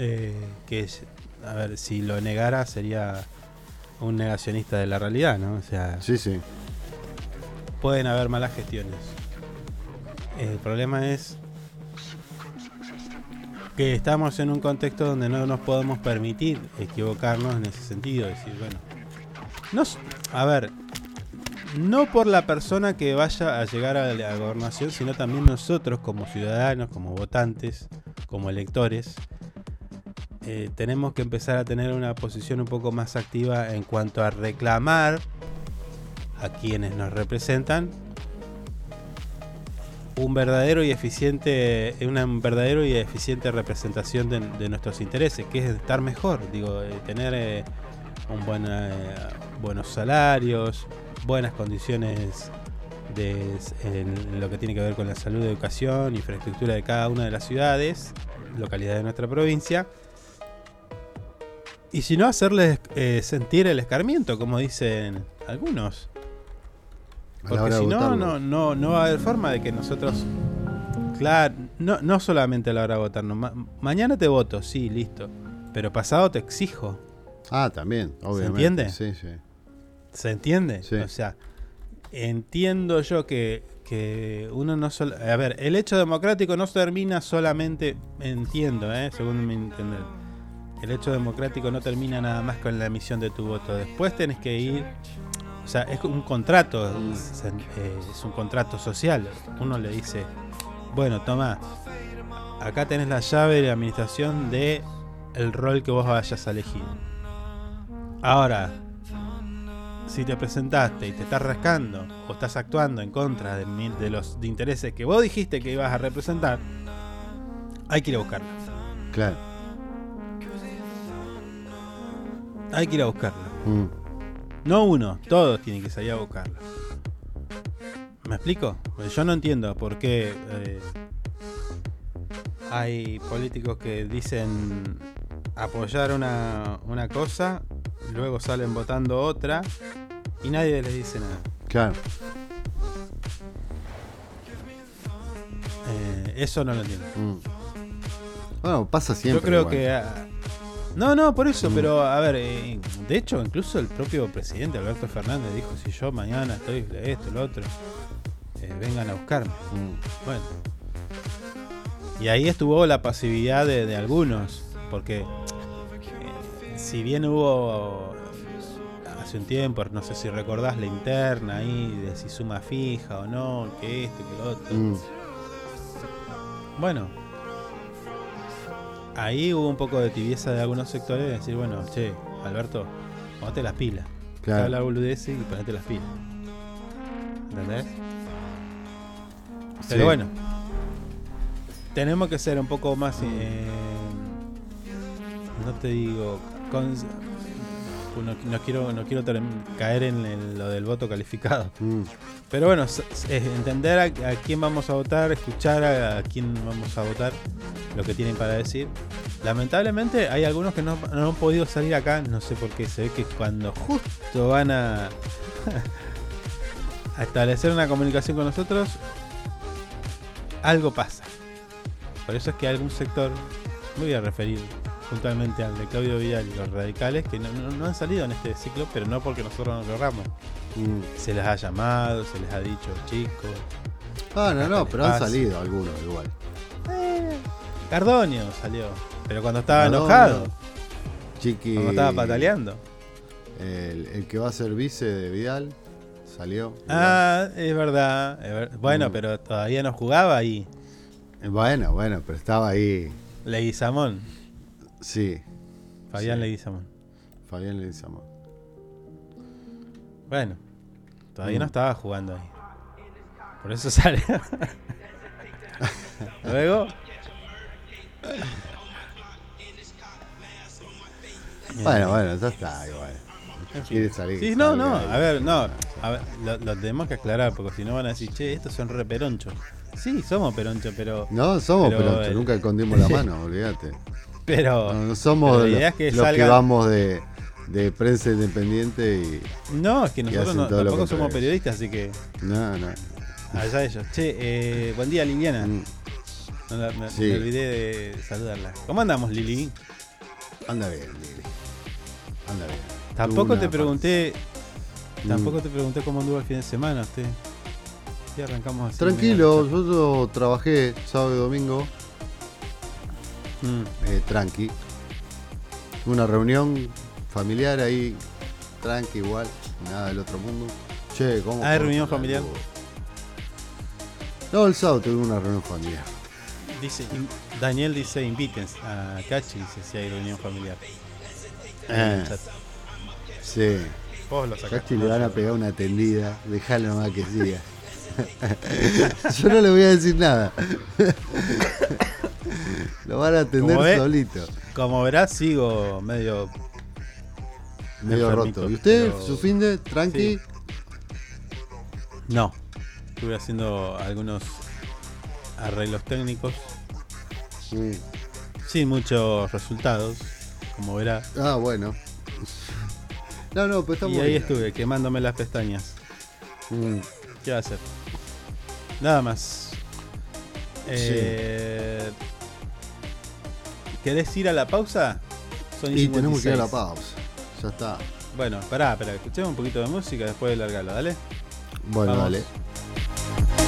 eh, que, a ver, si lo negara sería un negacionista de la realidad, ¿no? O sea. Sí, sí. Pueden haber malas gestiones. El problema es que estamos en un contexto donde no nos podemos permitir equivocarnos en ese sentido. Decir, bueno, no, a ver, no por la persona que vaya a llegar a la gobernación, sino también nosotros como ciudadanos, como votantes, como electores, eh, tenemos que empezar a tener una posición un poco más activa en cuanto a reclamar a quienes nos representan un verdadero y eficiente una verdadero y eficiente representación de, nuestros intereses que es estar mejor digo eh, tener eh, un buen, buenos salarios buenas condiciones de, en lo que tiene que ver con la salud, educación, infraestructura de cada una de las ciudades, localidad de nuestra provincia. Y si no, hacerles eh, sentir el escarmiento, como dicen algunos. Porque si no, no, no, no va a haber forma de que nosotros. Claro, no, no solamente a la hora de votarnos. ma- mañana te voto, sí, listo. Pero pasado te exijo. Ah, también, obviamente. entiende? Sí, sí. ¿Se entiende? Sí. O sea, entiendo yo que, que uno no solo... A ver, el hecho democrático no termina solamente, entiendo, ¿eh? según mi entender. El hecho democrático no termina nada más con la emisión de tu voto. Después tenés que ir... O sea, es un contrato, es, eh, es un contrato social. Uno le dice, bueno, toma, acá tenés la llave de administración de el rol que vos vayas a elegir. Ahora, si te presentaste y te estás rascando o estás actuando en contra de, de los de intereses que vos dijiste que ibas a representar, hay que ir a buscarlo. Claro. Hay que ir a buscarlo. Mm. No uno, todos tienen que salir a buscarlo. ¿Me explico? Pues yo no entiendo por qué eh, hay políticos que dicen apoyar una, una cosa, luego salen votando otra y nadie les dice nada. Claro. Eh, eso no lo entiendo. Mm. Bueno, pasa siempre. Yo creo igual. que. ah, no, no, por eso, pero a ver, eh, de hecho, incluso el propio presidente Alberto Fernández dijo: si yo mañana estoy de esto, lo otro, eh, vengan a buscarme. Mm. Bueno. Y ahí estuvo la pasividad de, de algunos, porque eh, si bien hubo hace un tiempo, no sé si recordás la interna ahí, de si suma fija o no, que esto, que lo otro. Mm. Bueno, ahí hubo un poco de tibieza de algunos sectores de decir, bueno, che, Alberto, ponete las pilas. Claro. Habla boludez y ponete las pilas. ¿Entendés? Pero bueno, tenemos que ser un poco más, eh, no te digo, con- no, no quiero, no quiero caer en el- lo del voto calificado. Mm. Pero bueno, entender a, a quién vamos a votar, escuchar a, a quién vamos a votar, lo que tienen para decir. Lamentablemente hay algunos que no, no han podido salir acá, no sé por qué, se ve que cuando justo van a, a establecer una comunicación con nosotros, algo pasa. Por eso es que algún sector, me voy a referir puntualmente al de Claudio Vidal y los radicales, que no, no- no han salido en este ciclo, pero no porque nosotros no lo querramos. Mm. Se les ha llamado, se les ha dicho, chicos. Ah, no, no, pero han salido algunos igual. Cardonio salió, pero cuando estaba Cardonio, enojado, Chiqui. cuando estaba pataleando. El, el que va a ser vice de Vidal salió. Ah, es verdad. es ver- Bueno, Mm. pero todavía no jugaba ahí. Bueno, bueno, pero estaba ahí. Leguizamón, Sí. Fabián Sí. Leguizamón. Fabián Leguizamón. Bueno, todavía no Mm. estaba jugando ahí. Por eso sale. Luego. Bueno, bueno, ya está igual. Quiere salir. Sí, no, no, a ver, no. A ver, lo, lo tenemos que aclarar porque si no van a decir, che, estos son re peronchos. Sí, somos peronchos, pero. No, somos pero peronchos, el- nunca escondimos la mano, olvídate. Pero. No, no somos la los, es que los que vamos de, de prensa independiente y. No, es que nosotros no- tampoco somos periodistas, así que. No, no. Allá ellos. Che, eh, buen día Liliana. Mm. No me, Sí. me olvidé de saludarla. ¿Cómo andamos, Lili? Anda bien, Lili. Anda bien. Tampoco te pregunté. Mm. Tampoco te pregunté cómo anduvo el fin de semana usted. Sí, arrancamos así. Tranquilo, yo, yo trabajé sábado y domingo. Mm. eh, tranqui. Una reunión familiar ahí, tranqui igual, nada del otro mundo. Che, ¿cómo? ¿hay reunión familiar? luz? No, el sábado tuve una reunión familiar. Dice, Daniel dice invítense a Cachi, dice si hay reunión familiar. Eh, sí. Vos lo sacaste, Cachi le van a pegar una tendida, dejalo nomás que siga. yo no le voy a decir nada. Lo van a atender Como ve- solito. Como verás, sigo medio. Medio enfermito, roto. ¿Y usted, pero- su fin de tranqui? Sí. No. Estuve haciendo algunos arreglos técnicos. Mm. Sin muchos resultados, como verá. Ah, bueno. No, no, pero está Y ahí bien. estuve, quemándome las pestañas. Mm. ¿Qué va a hacer? Nada más. Eh, ¿Querés ir a la pausa? Son Y tenemos que ir a la 56. pausa. Ya está. Bueno, pará, pará, escuchemos un poquito de música después de largarlo, dale. Bueno, Vamos. dale.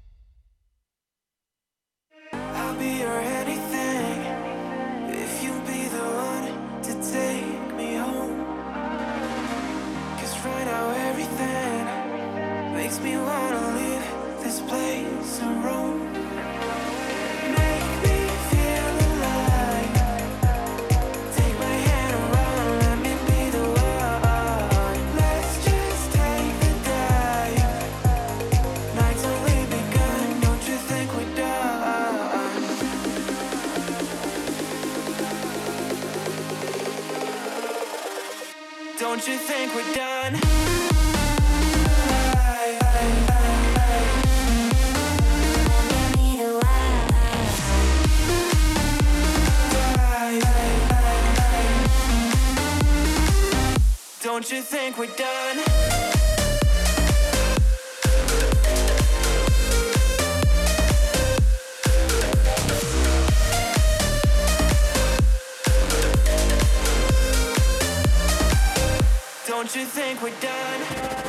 Don't you think we're done? Don't you think we're done?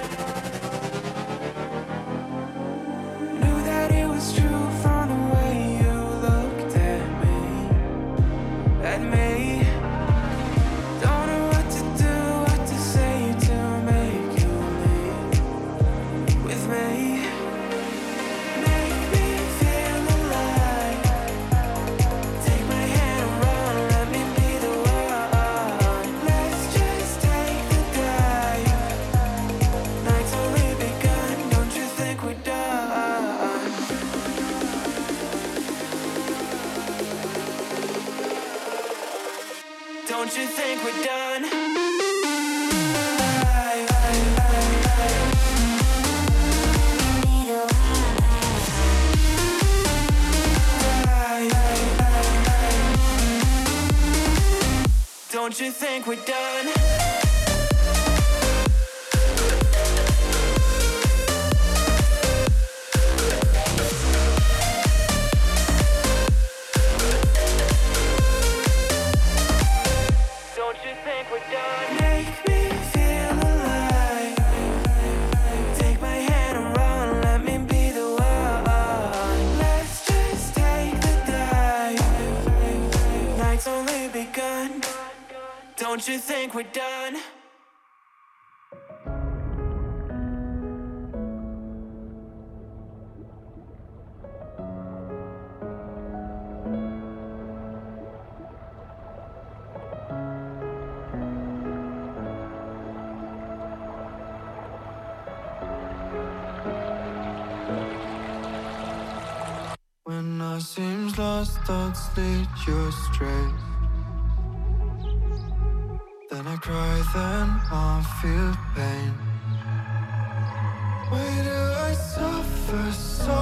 think we did. thoughts need your strength. Then I cry, then I feel pain. Why do I suffer so?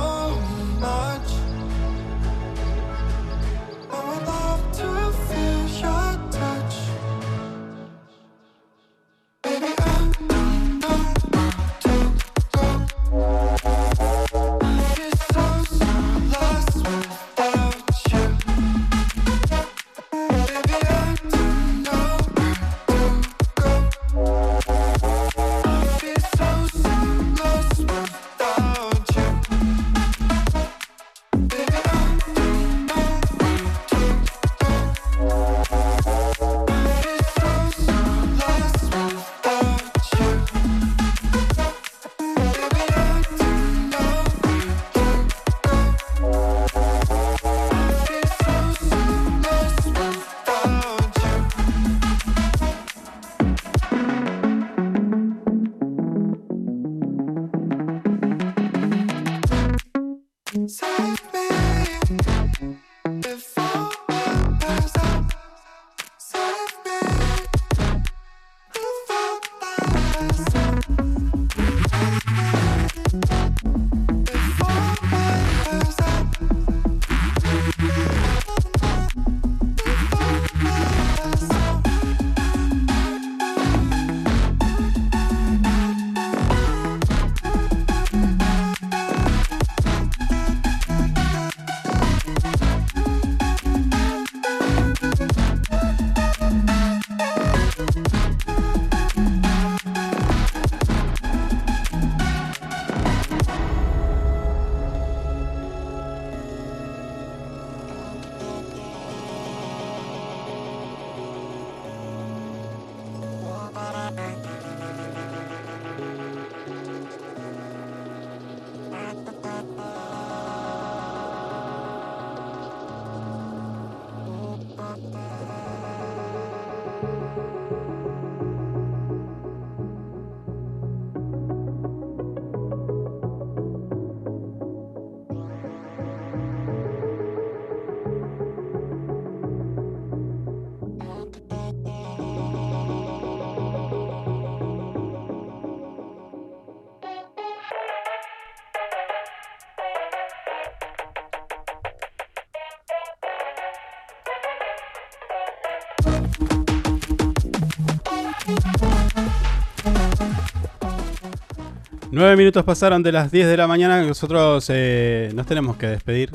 Nueve minutos pasaron de las 10 de la mañana. Nosotros eh, nos tenemos que despedir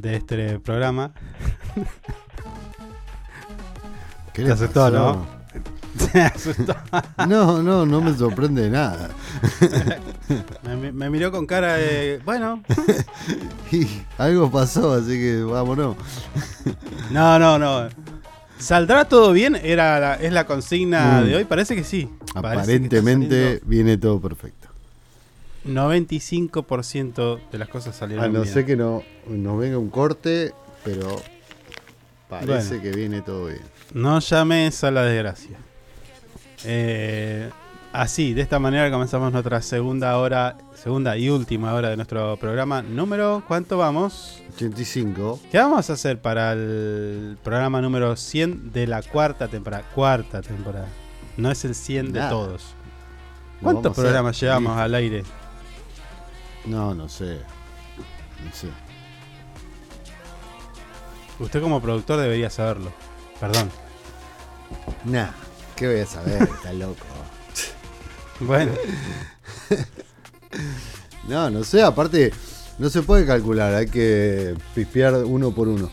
de este programa. ¿Qué Te le asustó? ¿no? Te asustó. No, no, no me sorprende nada. me, me miró con cara de. Bueno. Y algo pasó, así que vámonos. No, no, no. ¿Saldrá todo bien? Era la- ¿Es la consigna Mm. de hoy? Parece que sí. Que Aparentemente viene todo perfecto. 95% de las cosas salieron A no bien. ser que no, nos venga un corte, pero parece Bueno. que viene todo bien. No llames a la desgracia. Eh, así, de esta manera comenzamos nuestra segunda hora, segunda y última hora de nuestro programa. Número, ¿cuánto vamos? 85. ¿Qué vamos a hacer para el programa número 100 de la cuarta temporada? Cuarta temporada. No es el 100 de todos. ¿Cuántos programas llevamos al aire? No, no sé. No sé. Usted como productor debería saberlo. Perdón. Nah, ¿qué voy a saber? Está loco. Bueno. No, no sé, aparte, no se puede calcular, hay que pispear uno por uno.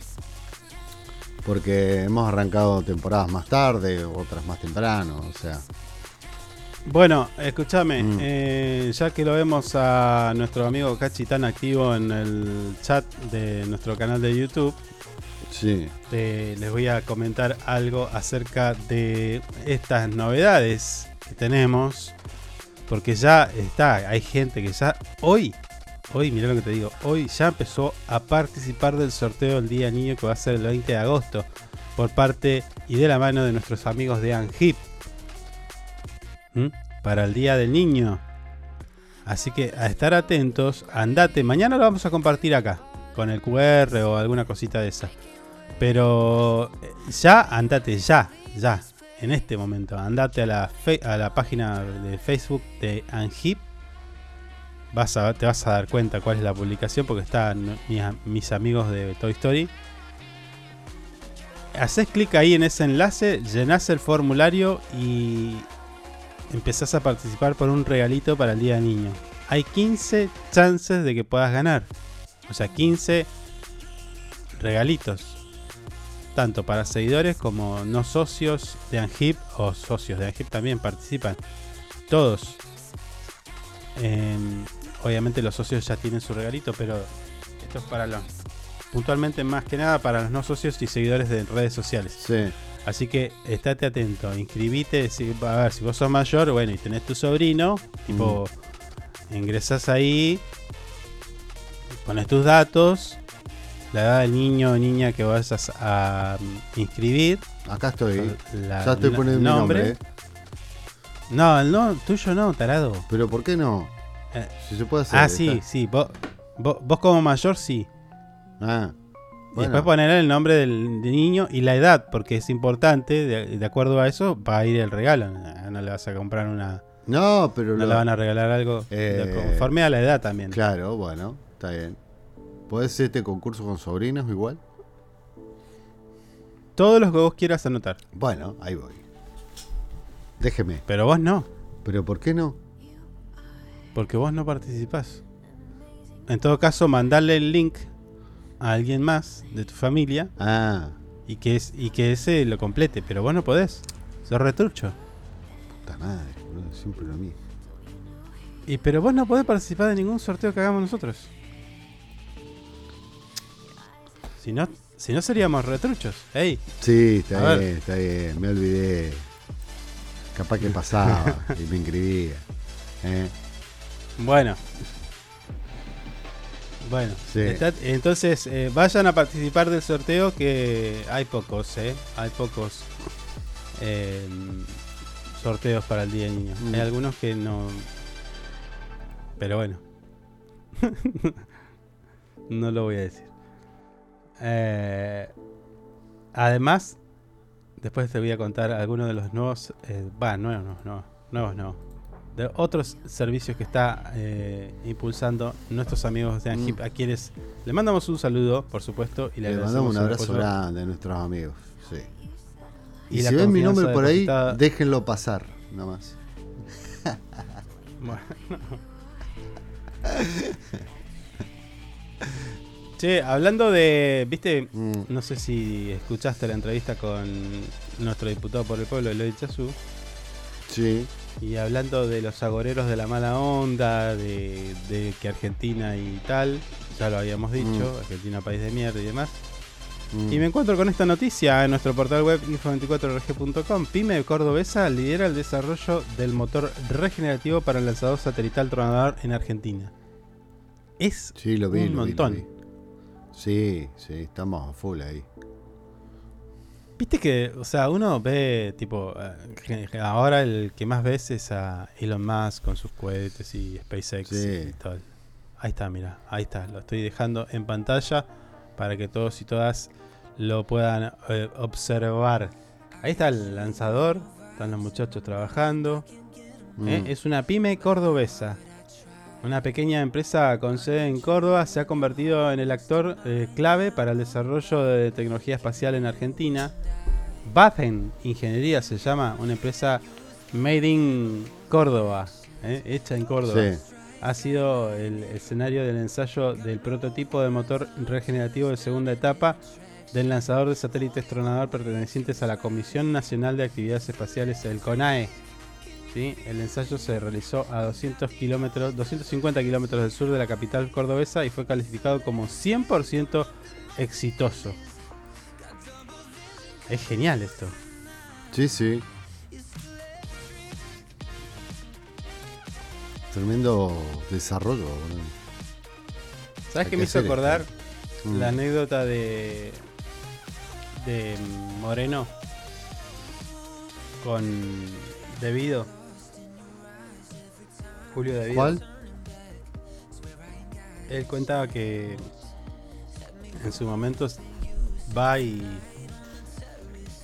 Porque hemos arrancado temporadas más tarde, otras más temprano, o sea. Bueno, escúchame, Mm. eh, ya que lo vemos a nuestro amigo Cachi tan activo en el chat de nuestro canal de YouTube, Sí. eh, les voy a comentar algo acerca de estas novedades que tenemos, porque ya está, hay gente que ya hoy, hoy, mira lo que te digo, hoy ya empezó a participar del sorteo del Día Niño que va a ser el 20 de agosto, por parte y de la mano de nuestros amigos de Anhip. Para el Día del Niño. Así que a estar atentos, andate, mañana lo vamos a compartir acá, con el QR o alguna cosita de esa. Pero eh, ya, andate, ya, ya, en este momento, andate a la, a la página de Facebook de Anhip. Vas a, te vas a dar cuenta cuál es la publicación porque están mis, mis amigos de Toy Story. Haces clic ahí en ese enlace, llenás el formulario y empezás a participar por un regalito para el Día del Niño. Hay 15 chances de que puedas ganar. O sea, 15 regalitos. Tanto para seguidores como no socios de Anhip o socios de Anhip también participan. Todos. Em, obviamente los socios ya tienen su regalito, pero esto es para los... Puntualmente más que nada para los no socios y seguidores de redes sociales. Sí. Así que estate atento, inscribite, si, a ver, si vos sos mayor, bueno, y tenés tu sobrino, tipo, ingresás ahí, pones tus datos, la edad del niño o niña que vas a, a, mm, inscribir. Acá estoy. La- ya estoy poniendo mi nombre. ¿eh? No, el no, tuyo no, tarado. Pero ¿por qué no? Eh, Si se puede hacer. ah, sí, sí, vos, vos, vos como mayor sí. Ah. Y Bueno. después poner el nombre del, del niño y la edad, porque es importante, de, de acuerdo a eso va a ir el regalo. No no le vas a comprar una... No, pero No lo- le van a regalar algo Eh, conforme a la edad también. Claro, bueno, está bien. ¿Puedes hacer este concurso con sobrinos igual? Todos los que vos quieras anotar. Bueno, ahí voy. Déjeme. Pero vos no. ¿Pero por qué no? Porque vos no participás. En todo caso, mandarle el link a alguien más de tu familia. Ah. Y que, es, y que ese lo complete. Pero vos no podés. Sos retrucho. Puta madre, siempre lo mismo. Y pero vos no podés participar de ningún sorteo que hagamos nosotros. Si no, si no seríamos retruchos. Ey. Sí, está A ver. bien, está bien. Me olvidé. Capaz que pasaba y me inscribía. ¿eh? Bueno. Bueno, Sí. está- entonces eh, vayan a participar del sorteo que hay pocos, ¿eh? Hay pocos. eh, sorteos para el Día del Niño. Mm. Hay algunos que no. Pero bueno. no lo voy a decir. Eh, además, después te voy a contar algunos de los nuevos. eh, Va, nuevos, no, no, nuevos no. De otros servicios que está eh, impulsando nuestros amigos de Angip, a quienes le mandamos un saludo, por supuesto, y le, Le mandamos un abrazo grande a nuestros amigos. Sí. Y si ven mi nombre por ahí, déjenlo pasar, nada más. Bueno. Che, hablando de, viste, Mm. no sé si escuchaste la entrevista con nuestro diputado por el pueblo, Eloy Chazú. Sí. Y hablando de los agoreros de la mala onda, de, de que Argentina y tal, ya lo habíamos dicho, Mm. Argentina país de mierda y demás. Mm. Y me encuentro con esta noticia en nuestro portal web info24rg.com. Pyme Cordobesa lidera el desarrollo del motor regenerativo para el lanzador satelital tronador en Argentina. Es Sí, lo vi. un lo vi, lo montón. vi. Sí, sí, estamos a full ahí. Viste que, o sea, uno ve, tipo, eh, ahora el que más ves es a Elon Musk con sus cohetes y SpaceX Sí. y todo. Ahí está, mira, ahí está, lo estoy dejando en pantalla para que todos y todas lo puedan eh, observar. Ahí está el lanzador, están los muchachos trabajando. ¿eh? Mm. Es una pyme cordobesa. Una pequeña empresa con sede en Córdoba se ha convertido en el actor eh, clave para el desarrollo de tecnología espacial en Argentina. Baten Ingeniería se llama, una empresa made in Córdoba, ¿eh? hecha en Córdoba. Sí. Ha sido el escenario del ensayo del prototipo de motor regenerativo de segunda etapa del lanzador de satélites tronador pertenecientes a la Comisión Nacional de Actividades Espaciales, el CONAE. ¿Sí? El ensayo se realizó a 200 kilómetros, 250 kilómetros del sur de la capital cordobesa y fue calificado como 100% exitoso. Es genial esto. Sí, sí. Tremendo desarrollo. boludo. ¿Sabes qué me hizo esto. acordar? Mm. La anécdota de. de Moreno con Debido. Julio Debido. ¿Cuál? Él contaba que en su momento va y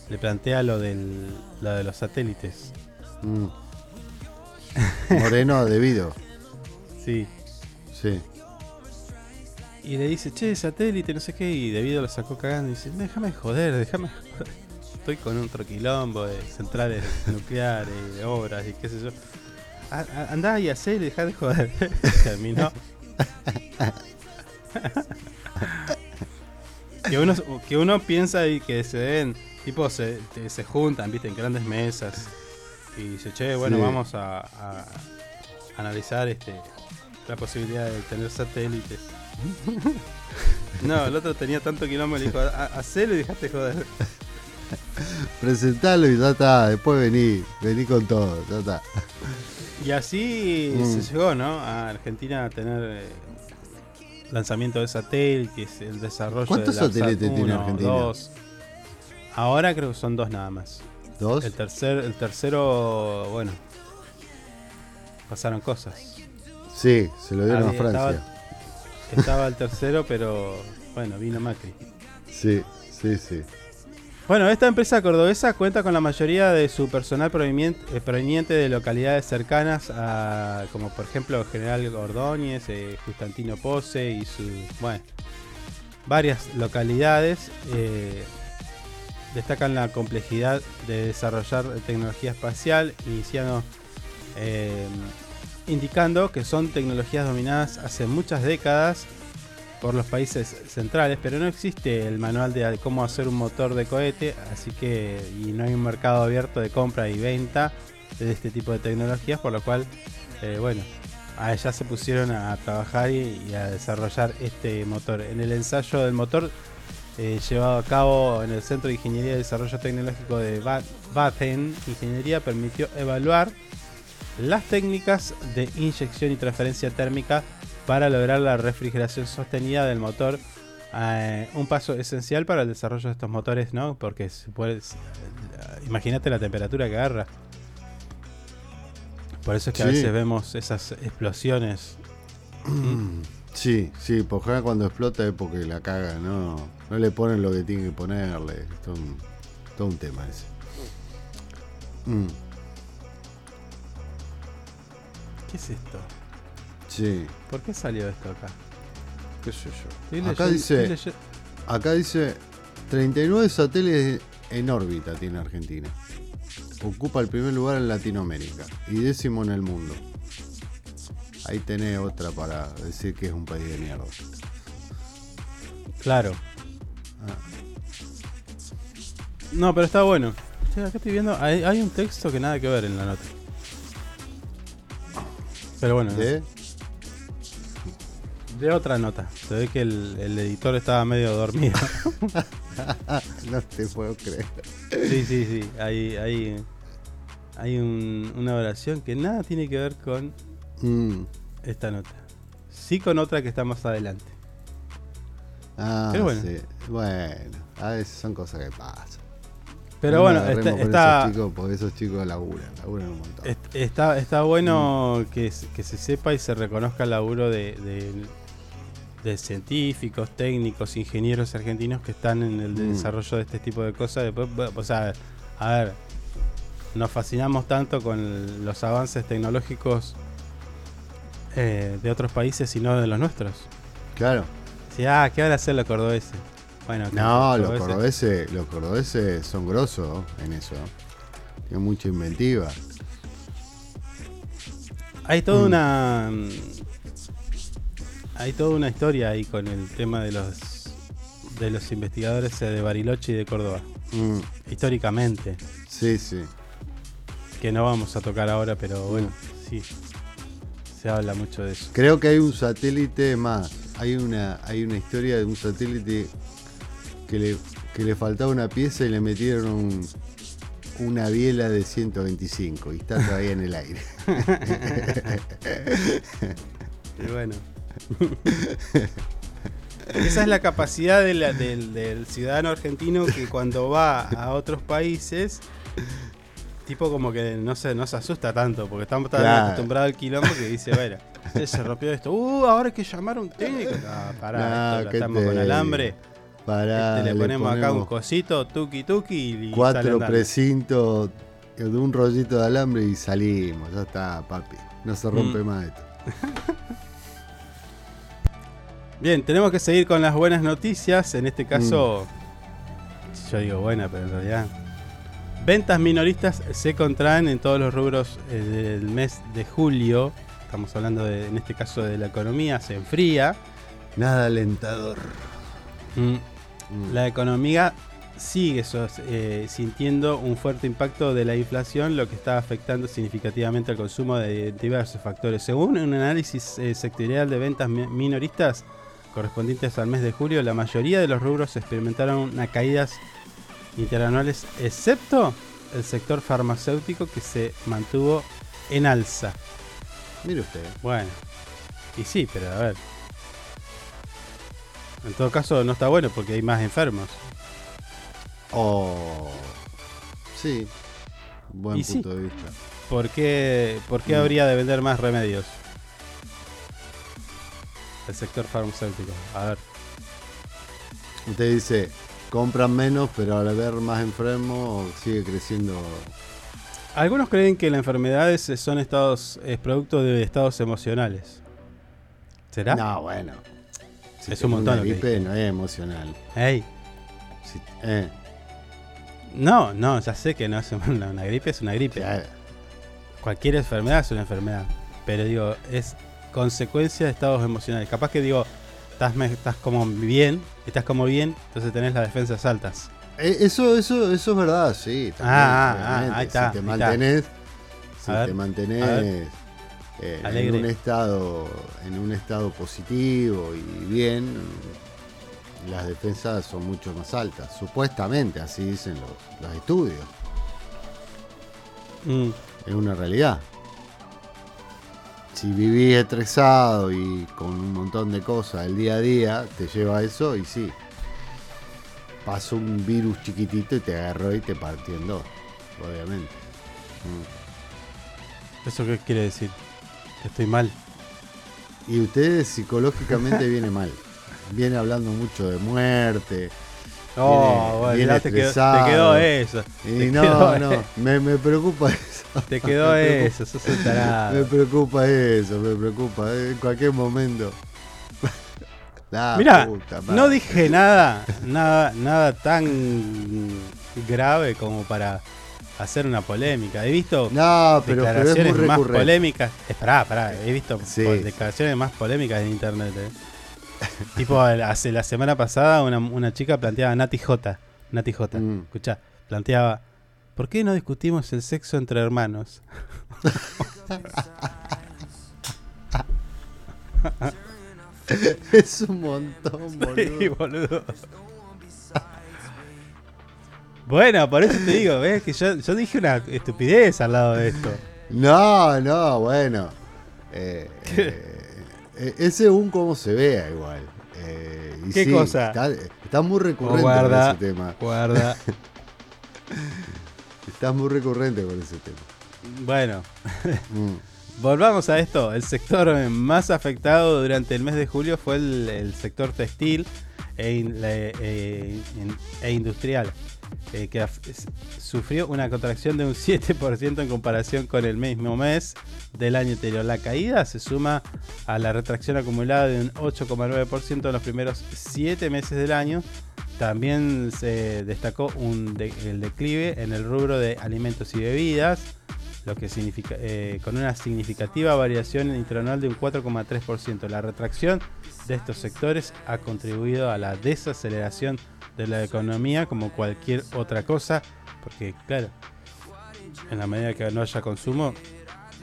le plantea lo del lo de los satélites. Mm. Moreno debido. Sí. Sí. Y le dice, che, satélite, no sé qué, y Debido lo sacó cagando y dice, déjame joder, déjame joder. Estoy con un troquilombo de centrales nucleares, de obras y qué sé yo. Andá y hacé y dejá de joder. Terminó. que, uno, que uno piensa y que se ven, tipo, se, te- se juntan, viste, en grandes mesas. Y dice, che, bueno, Sí. vamos a, a analizar este la posibilidad de tener satélites. no, el otro tenía tanto quilombo y dijo, "Ha- hacelo y dejate joder. Presentalo y ya está. Después vení. Vení con todo. Ya está. Y así Mm. se llegó, ¿no? A Argentina a tener eh, lanzamiento de satélites, el desarrollo ¿Cuántos de satélites Sat tiene 1, Argentina? dos. Ahora creo que son dos nada más. ¿Dos? El tercer, el tercero, bueno, pasaron cosas. Sí, se lo dieron a Francia. Estaba, estaba el tercero, pero bueno, vino Macri. Sí, sí, sí. Bueno, esta empresa cordobesa cuenta con la mayoría de su personal proveniente, eh, de localidades cercanas, a, como por ejemplo General Ordóñez, eh, Justantino Pose y su, bueno, varias localidades. eh, destacan la complejidad de desarrollar tecnología espacial, iniciando, indicando que son tecnologías dominadas hace muchas décadas por los países centrales, pero no existe el manual de cómo hacer un motor de cohete, así que y no hay un mercado abierto de compra y venta de este tipo de tecnologías, por lo cual, eh, bueno, allá se pusieron a trabajar y, a desarrollar este motor. En el ensayo del motor eh, llevado a cabo en el Centro de Ingeniería y Desarrollo Tecnológico de Ba- Baten, Ingeniería permitió evaluar las técnicas de inyección y transferencia térmica para lograr la refrigeración sostenida del motor eh, un paso esencial para el desarrollo de estos motores, ¿no? Porque se puede, s- eh, imagínate la temperatura que agarra. Por eso es que a veces vemos esas explosiones. Sí, sí, por cuando explota es porque la caga, no, no le ponen lo que tienen que ponerle. Es todo un, todo un tema ese. Mm, ¿Qué es esto? Sí, ¿Por qué salió esto acá? qué sé yo. Acá dice, acá dice 39 satélites en órbita tiene Argentina. Ocupa el primer lugar en Latinoamérica y décimo en el mundo. Ahí tenés otra para decir que es un país de mierda. Claro. Ah. No, pero está bueno. Che, acá estoy viendo. Hay, hay un texto que nada que ver en la nota. Pero bueno. ¿De? De otra nota. Se ve que el, el editor estaba medio dormido. no te puedo creer. sí, sí, sí. Hay, hay, hay un- una oración que nada tiene que ver con Mm. esta nota. Sí con otra que está más adelante. Ah, Pero bueno. sí. Bueno, a veces son cosas que pasan. Pero No bueno, está- está- Esos chicos, porque esos chicos laburan, laburan un montón. Est- Está, está bueno que, se- que se sepa y se reconozca el laburo de, de- de científicos, técnicos, ingenieros argentinos que están en el Mm. desarrollo de este tipo de cosas. Después, o sea, a ver, nos fascinamos tanto con los avances tecnológicos eh, de otros países y no de los nuestros. Claro. Sí, ah, ¿qué van a hacer los cordobeses? Bueno, No, los cordobeses, los cordobeses son grosos en eso. Tienen mucha inventiva. Hay toda Mm. una. Mm, Hay toda una historia ahí con el tema de los de los investigadores eh, de Bariloche y de Córdoba. Mm. Históricamente. Sí, sí. Que no vamos a tocar ahora, pero bueno, sí. Se habla mucho de eso. Creo que hay un satélite más. Hay una, hay una historia de un satélite que le, que le faltaba una pieza y le metieron un- una biela de 125 y está todavía en el aire. Y bueno. Esa es la capacidad de la- del, del ciudadano argentino que cuando va a otros países, tipo como que no se, no se asusta tanto, porque estamos tan Claro. acostumbrados al quilombo que dice, bueno, se rompió esto, uh, ahora hay que llamar a un técnico. No, pará, No, esto lo ¿qué estamos te con alambre. Pará, Este, le, le ponemos acá un cosito, tuki tuki y Cuatro precintos de un rollito de alambre y salimos. Ya está, papi. No se rompe Mm. más esto. Bien, tenemos que seguir con las buenas noticias. En este caso, yo digo buena, pero en realidad. Ventas minoristas se contraen en todos los rubros eh, del mes de julio. Estamos hablando de, en este caso de la economía, se enfría. Nada alentador. Mm. La economía sigue eh, sintiendo un fuerte impacto de la inflación, lo que está afectando significativamente al consumo de diversos factores. Según un análisis eh, sectorial de ventas mi- minoristas correspondientes al mes de julio, la mayoría de los rubros experimentaron una caídas interanuales, excepto el sector farmacéutico que se mantuvo en alza. Mire usted. Bueno, y sí, pero a ver. En todo caso, no está bueno porque hay más enfermos. Oh. Sí. Buen Y sí. punto de vista. ¿Por qué, por qué Mm. habría de vender más remedios? El sector farmacéutico. A ver. Usted dice, compran menos, pero al haber más enfermos sigue creciendo. Algunos creen que las enfermedades son estados, es producto de estados emocionales. ¿Será? No, bueno. Si es un montón. Una gripe no es emocional. Ey. Si- eh, No, no, ya sé que no es una, una gripe, es una gripe. Cualquier enfermedad es una enfermedad. Pero digo, es consecuencia de estados emocionales. Capaz que digo, estás, como bien, estás como bien, entonces tenés las defensas altas. eh, eso, eso, eso es verdad, sí. también, Ah, ah, ah, ahí está, Si te mantenés, si ver, te mantenés eh, en un estado, en un estado positivo y bien, las defensas son mucho más altas. Supuestamente, así dicen los, los estudios. Mm. Es una realidad. Si vivís estresado y con un montón de cosas el día a día, te lleva a eso y sí. Pasó un virus chiquitito y te agarró y te partió en dos, obviamente. Mm. ¿Eso qué quiere decir? Que estoy mal. Y ustedes psicológicamente viene mal. Viene hablando mucho de muerte. No, bueno, ya te quedó- te estresado. quedó eso, Y te no, quedó no, eso. me, me preocupa eso. Te quedó eso, sos un tarado. Me preocupa eso, me preocupa. eh, En cualquier momento. La Mira, puta no dije nada, nada, nada tan grave como para hacer una polémica. He visto No, pero- pero es muy declaraciones más polémicas. Esperá, pará, he visto Sí. declaraciones más polémicas en internet. eh. tipo, hace la semana pasada una, una chica planteaba Nati J. Nati J. Mm. Escuchá, planteaba, ¿por qué no discutimos el sexo entre hermanos? es un montón, boludo. Sí, boludo. Bueno, por eso te digo, ves que yo, yo dije una estupidez al lado de esto. No, no, bueno. Eh, eh, eh, es según cómo se vea igual. Eh, y ¿Qué sí, cosa? Está, está muy recurrente Oh, guarda, con ese tema. guarda. Estás muy recurrente con ese tema. Bueno, Mm. volvamos a esto. El sector más afectado durante el mes de julio fue el, el sector textil e, in- e- e industrial, eh, que sufrió una contracción de un 7% en comparación con el mismo mes del año anterior. La caída se suma a la retracción acumulada de un 8,9% en los primeros 7 meses del año. También se destacó un el declive en el rubro de alimentos y bebidas, lo que significa eh, con una significativa variación interanual de un 4,3%. La retracción de estos sectores ha contribuido a la desaceleración de la economía como cualquier otra cosa, porque claro, en la medida que no haya consumo,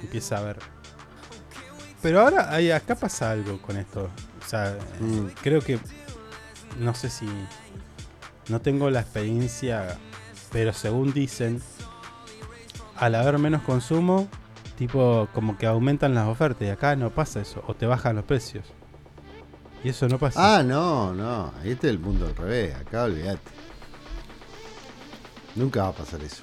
empieza a haber. Pero ahora hay, acá pasa algo con esto. O sea, Mm. creo que no sé si no tengo la experiencia, pero según dicen, al haber menos consumo, tipo como que aumentan las ofertas y acá no pasa eso, o te bajan los precios. Y eso no pasa. Ah, no, no. Este es el mundo al revés. Acá olvídate. Nunca va a pasar eso.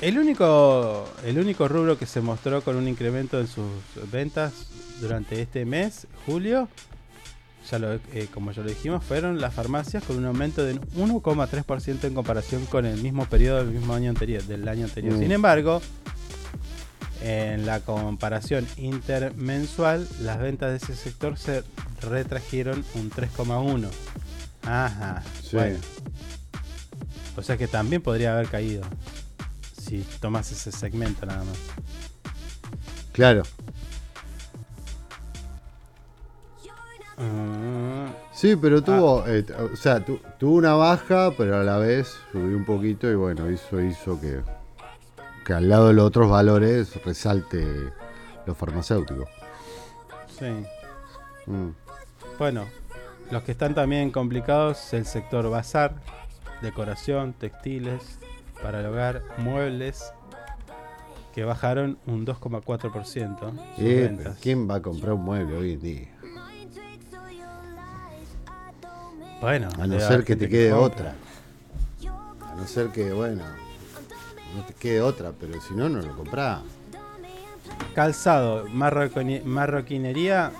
El único, el único rubro que se mostró con un incremento en sus ventas durante este mes, julio, ya lo, eh, como ya lo dijimos, fueron las farmacias con un aumento del 1,3% en comparación con el mismo periodo del mismo año anterior, del año anterior. Mm. Sin embargo, en la comparación intermensual, las ventas de ese sector se retrajeron un 3,1. Ajá. Sí. Bueno. O sea que también podría haber caído. Si tomas ese segmento nada más. Claro. Sí, pero Ah. tuvo, eh, o sea, tu- tuvo una baja, pero a la vez subió un poquito y bueno, eso hizo que, que al lado de los otros valores resalte lo farmacéutico. sí. Mm. Bueno, los que están también complicados el sector bazar, decoración, textiles, para el hogar, muebles, que bajaron un 2,4% sus Eh. ¿Quién va a comprar un mueble hoy en día? Bueno, A no ser que te quede otra. A no ser que, bueno, no te quede otra, pero si no, no lo comprás. Calzado, marroquinería,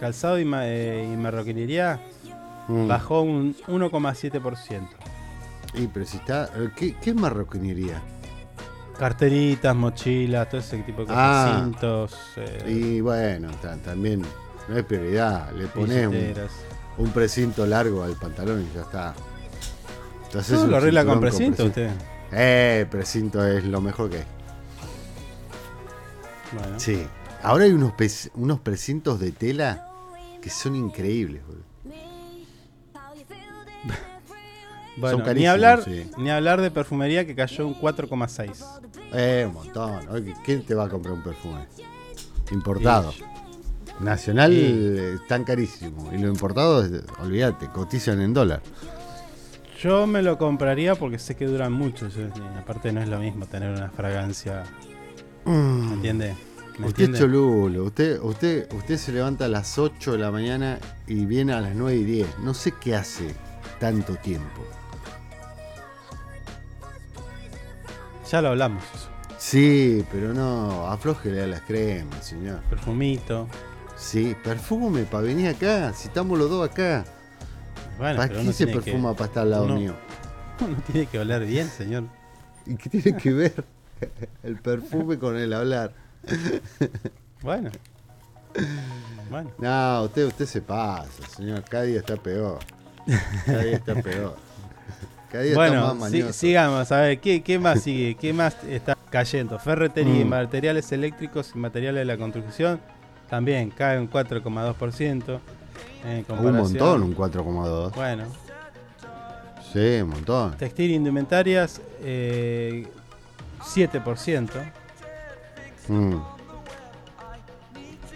calzado y, ma- eh, y marroquinería Mm. bajó un 1,7%. Y pero si está. eh, ¿Qué, qué es marroquinería? Carteritas, mochilas, todo ese tipo de cosas, Ah. cintos. eh, Y bueno, ta- también no es prioridad. Le pones un, precinto largo al pantalón y ya está. Entonces ¿Todo un lo arregla con precinto usted? Eh, precinto es lo mejor que hay. Bueno. Sí. Ahora hay unos, unos precintos de tela que son increíbles, boludo. Bueno, ni hablar, sí. ni hablar de perfumería que cayó un 4,6. Eh, un montón. ¿Quién te va a comprar un perfume? Importado. Nacional eh, están carísimos. Y los importados, eh, olvídate, cotizan en dólar. Yo me lo compraría porque sé que duran mucho. aparte no es lo mismo tener una fragancia. Mm. ¿Me Usted es entiende? cholulo, usted, usted, usted se levanta a las 8 de la mañana y viene a las 9 y 10. No sé qué hace tanto tiempo. Ya lo hablamos. Sí, pero no, aflójele a las cremas, señor. Perfumito. Sí, perfúme para venir acá, si estamos los dos acá. Bueno, ¿Para qué se tiene que- perfuma para estar al lado uno- mío? Uno tiene que oler bien, señor. ¿Y qué tiene que ver el perfume con el hablar? Bueno. Bueno. No, usted, usted se pasa, señor. Cada día está peor. Cada día está peor. Cada día está Bueno, más si- mañoso. sigamos, a ver, ¿qué, qué más sigue? ¿Qué más está cayendo? Ferretería Mm. materiales eléctricos y materiales de la construcción también cae un 4,2%. En Un montón, un 4,2. Bueno, Sí, un montón. textil e indumentarias, eh, 7%. Mm.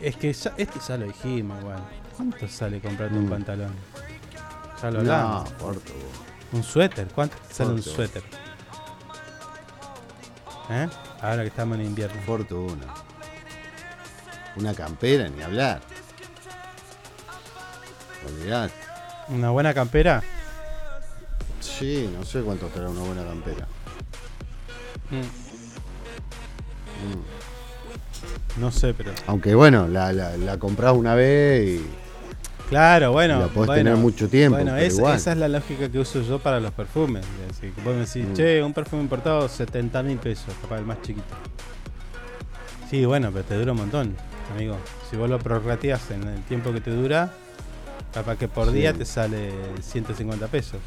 Es que ya, este ya lo dijimos, igual. ¿Cuánto sale comprarte un Mm. pantalón? Ya lo No, hablamos. corto. Un suéter, ¿cuánto sale un suéter? ¿Eh? Ahora que estamos en invierno. Fortuna. Una campera, ni hablar. Olvidate. Una buena campera. Sí, no sé cuánto estará una buena campera. Mm, Mm. No sé, pero. Aunque bueno, la, la, la comprás una vez y. Claro, bueno. La podés bueno, tener mucho tiempo, Bueno, es- esa es la lógica que uso yo para los perfumes. Que vos me decís, Mm. che, un perfume importado, 70 mil pesos, capaz el más chiquito. Sí, bueno, pero te dura un montón, amigo. Si vos lo prorrateas en el tiempo que te dura, capaz que por Sí. día te sale 150 pesos.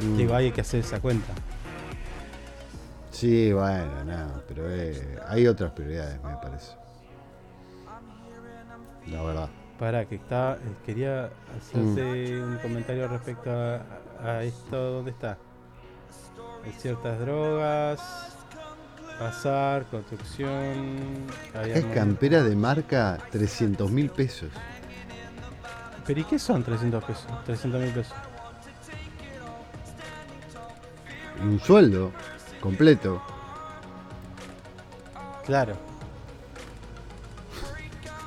Mm. Digo, hay que hacer esa cuenta. Sí, bueno, nada, pero eh, hay otras prioridades, me parece. La verdad. Para que está, eh, quería hacerte un comentario respecto a, a esto, ¿dónde está? Hay ciertas drogas, pasar, construcción. Es campera de marca 300 mil pesos. ¿Pero y qué son 300 pesos? 300 mil pesos. Un sueldo completo. Claro.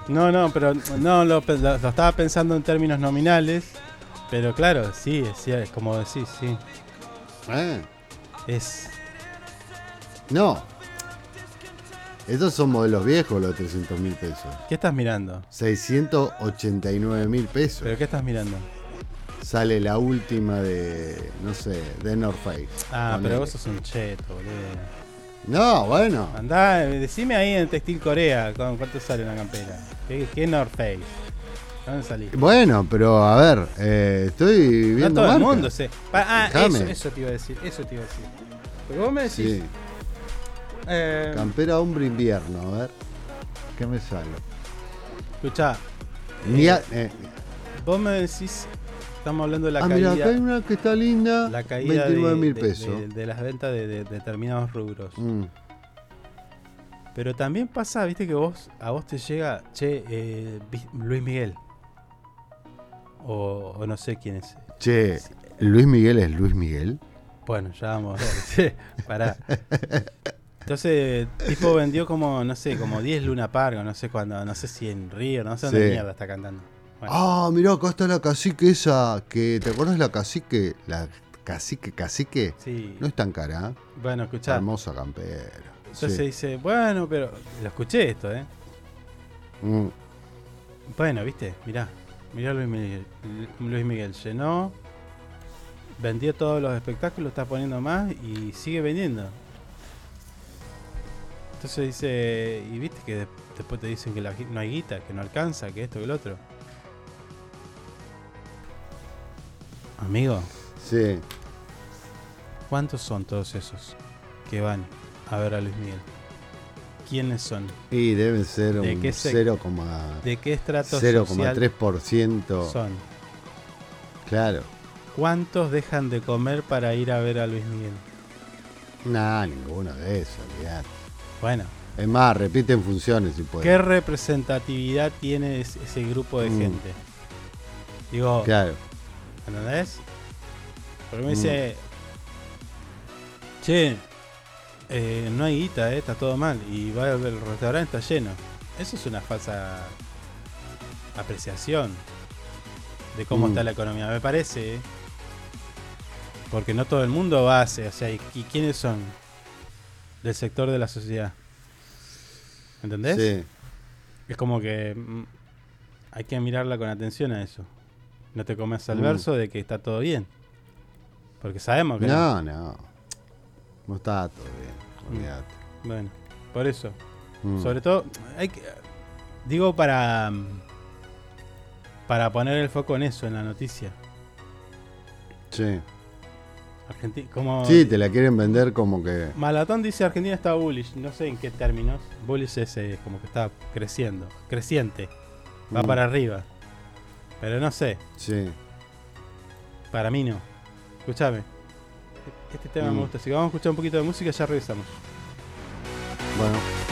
No, no, pero no lo, pe- lo- lo estaba pensando en términos nominales. Pero claro, sí, es, como decís, sí. Ah, Es. no. Esos son modelos viejos, los 300 mil pesos. ¿Qué estás mirando? 689 mil pesos. ¿Pero qué estás mirando? Sale la última de, no sé, de North Face. Ah, pero vos sos un cheto, boludo. No, bueno. Andá, decime ahí en Textil Corea cuánto sale una campera. ¿Qué, qué North Face? ¿Dónde salí? Bueno, pero a ver, eh, estoy No viendo todo el mundo. Pa- ah, eso, eso te iba a decir, eso te iba a decir. Pero vos me decís. Sí, eh, campera hombre invierno, a ver. ¿Qué me sale? escuchá, Ni eh, eh, vos me decís, estamos hablando de la ah, caída. mira, acá hay una que está linda. la caída 29 de, mil pesos. de- de las ventas de, de- de determinados rubros. Mm. Pero también pasa, viste que vos a vos te llega, che, eh, Luis Miguel. O, o no sé quién es. Che, Luis Miguel es Luis Miguel. Bueno, ya vamos a ver. Sí, pará. Entonces, tipo vendió como, no sé, como 10 Luna Park, o no sé cuándo, no sé si en Río, no sé dónde Sí. mierda está cantando. Bueno, Ah, mirá, acá está la cacique esa. que ¿Te acuerdas la cacique? La cacique, cacique. sí. No es tan cara, ¿eh? Bueno, escuchá. Hermosa campera. Entonces Sí. dice, bueno, pero. Lo escuché esto, ¿eh? Mm. Bueno, viste, mirá. Mirá Luis Miguel. Luis Miguel llenó. Vendió todos los espectáculos, está poniendo más y sigue vendiendo. Entonces dice, y viste que de- después te dicen que la no hay guita, que no alcanza, que esto, que el otro. Amigo, Sí. ¿cuántos son todos esos que van a ver a Luis Miguel? ¿Quiénes son? Y deben ser ¿De un qué se- 0, ¿De qué estrato social 0,3%. son? Claro. ¿Cuántos dejan de comer para ir a ver a Luis Miguel? Nah, ninguno de esos, olvidate. Bueno, Es más, repiten funciones si pueden. ¿qué representatividad tiene es- ese grupo de Mm. gente? Digo, Claro. ¿entendés? Porque me Mm. dice, che, eh, no hay guita, eh, está todo mal. Y va el restaurante está lleno. Eso es una falsa apreciación de cómo Mm. está la economía, me parece. eh. Porque no todo el mundo va a hacer, o sea, ¿y, y quiénes son del sector de la sociedad? ¿Entendés? Sí. Es como que mm, hay que mirarla con atención a eso. No te comes al Mm. verso de que está todo bien. Porque sabemos que No, no. No está todo bien. olvídate. Bueno, por eso. Mm. Sobre todo, hay que, digo para mm, para poner el foco en eso, en la noticia. Sí. Argenti- como Sí, te la quieren vender como que. Malatón dice Argentina está bullish, no sé en qué términos. Bullish es eh, como que está creciendo, creciente, va Mm. para arriba. Pero no sé, Sí. para mí no. Escúchame. Este tema Mm. me gusta, así que vamos a escuchar un poquito de música y ya regresamos. Bueno.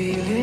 Feeling.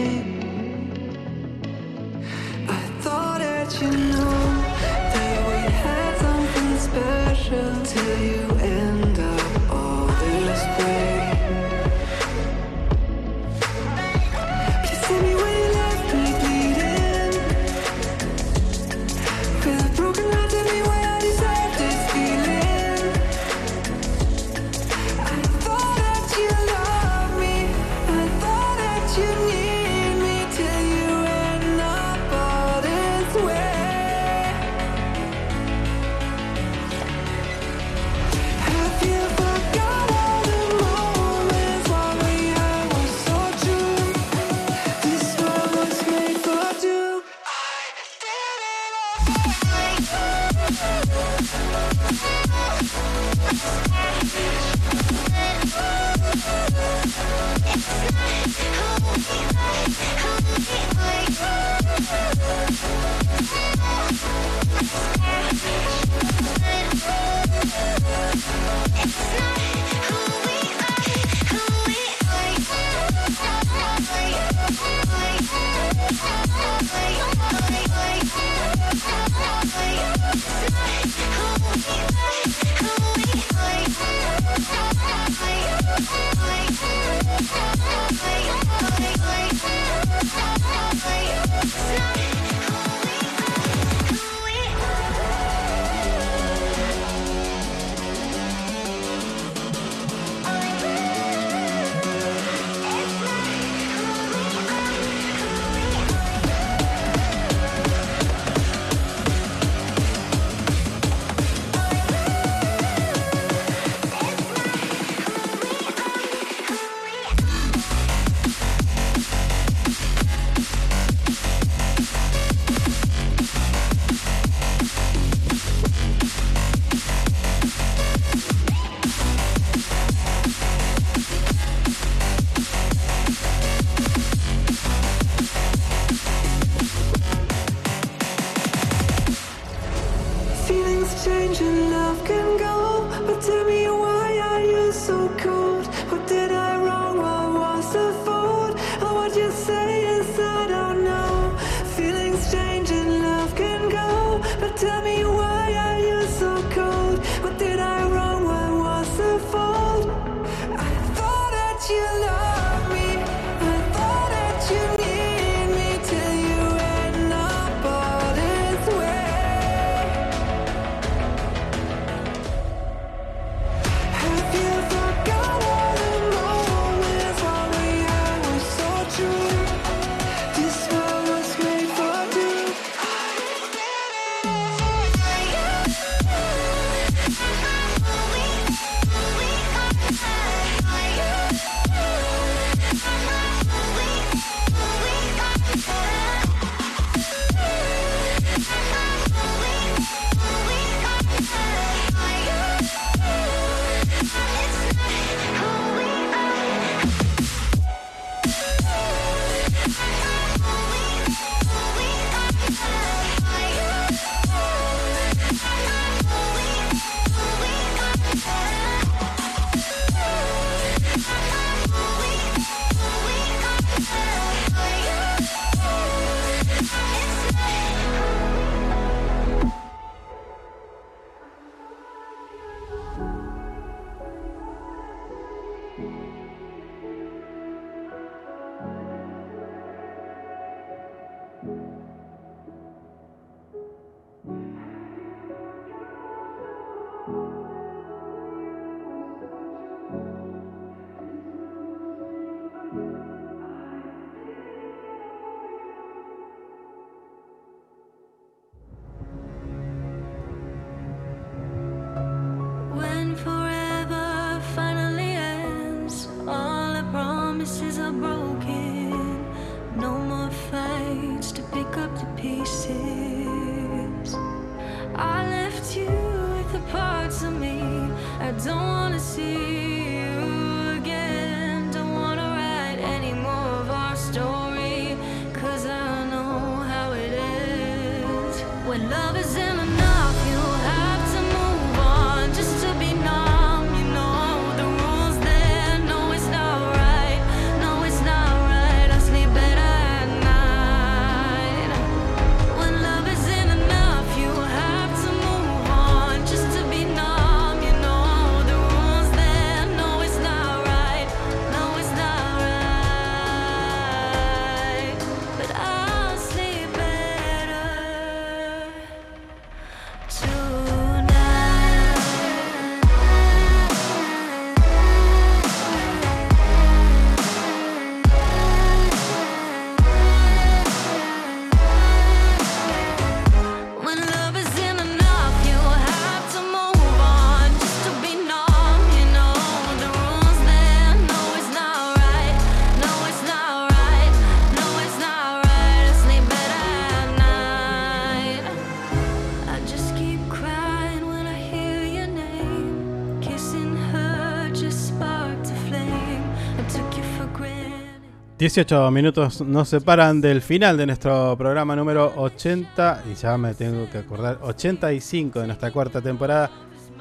18 minutos nos separan del final de nuestro programa número 80. Y ya me tengo que acordar. 85 de nuestra cuarta temporada.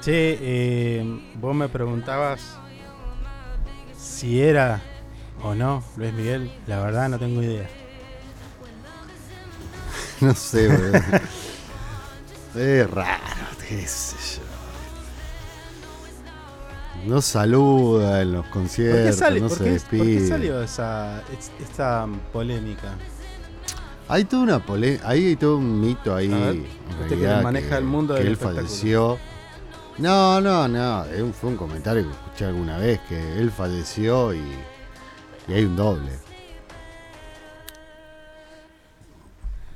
Che, eh, vos me preguntabas si era o no Luis Miguel. La verdad no tengo idea. No sé, es raro, qué sé yo. No saluda en los ¿Por qué, conciertos, sale- no por se qué- por qué despide. salió esa, es- esta polémica? Hay toda una pole hay todo un mito ahí. Ver, en usted que maneja el mundo que del él falleció. No, no, no. fue un comentario que escuché alguna vez que él falleció y, y hay un doble.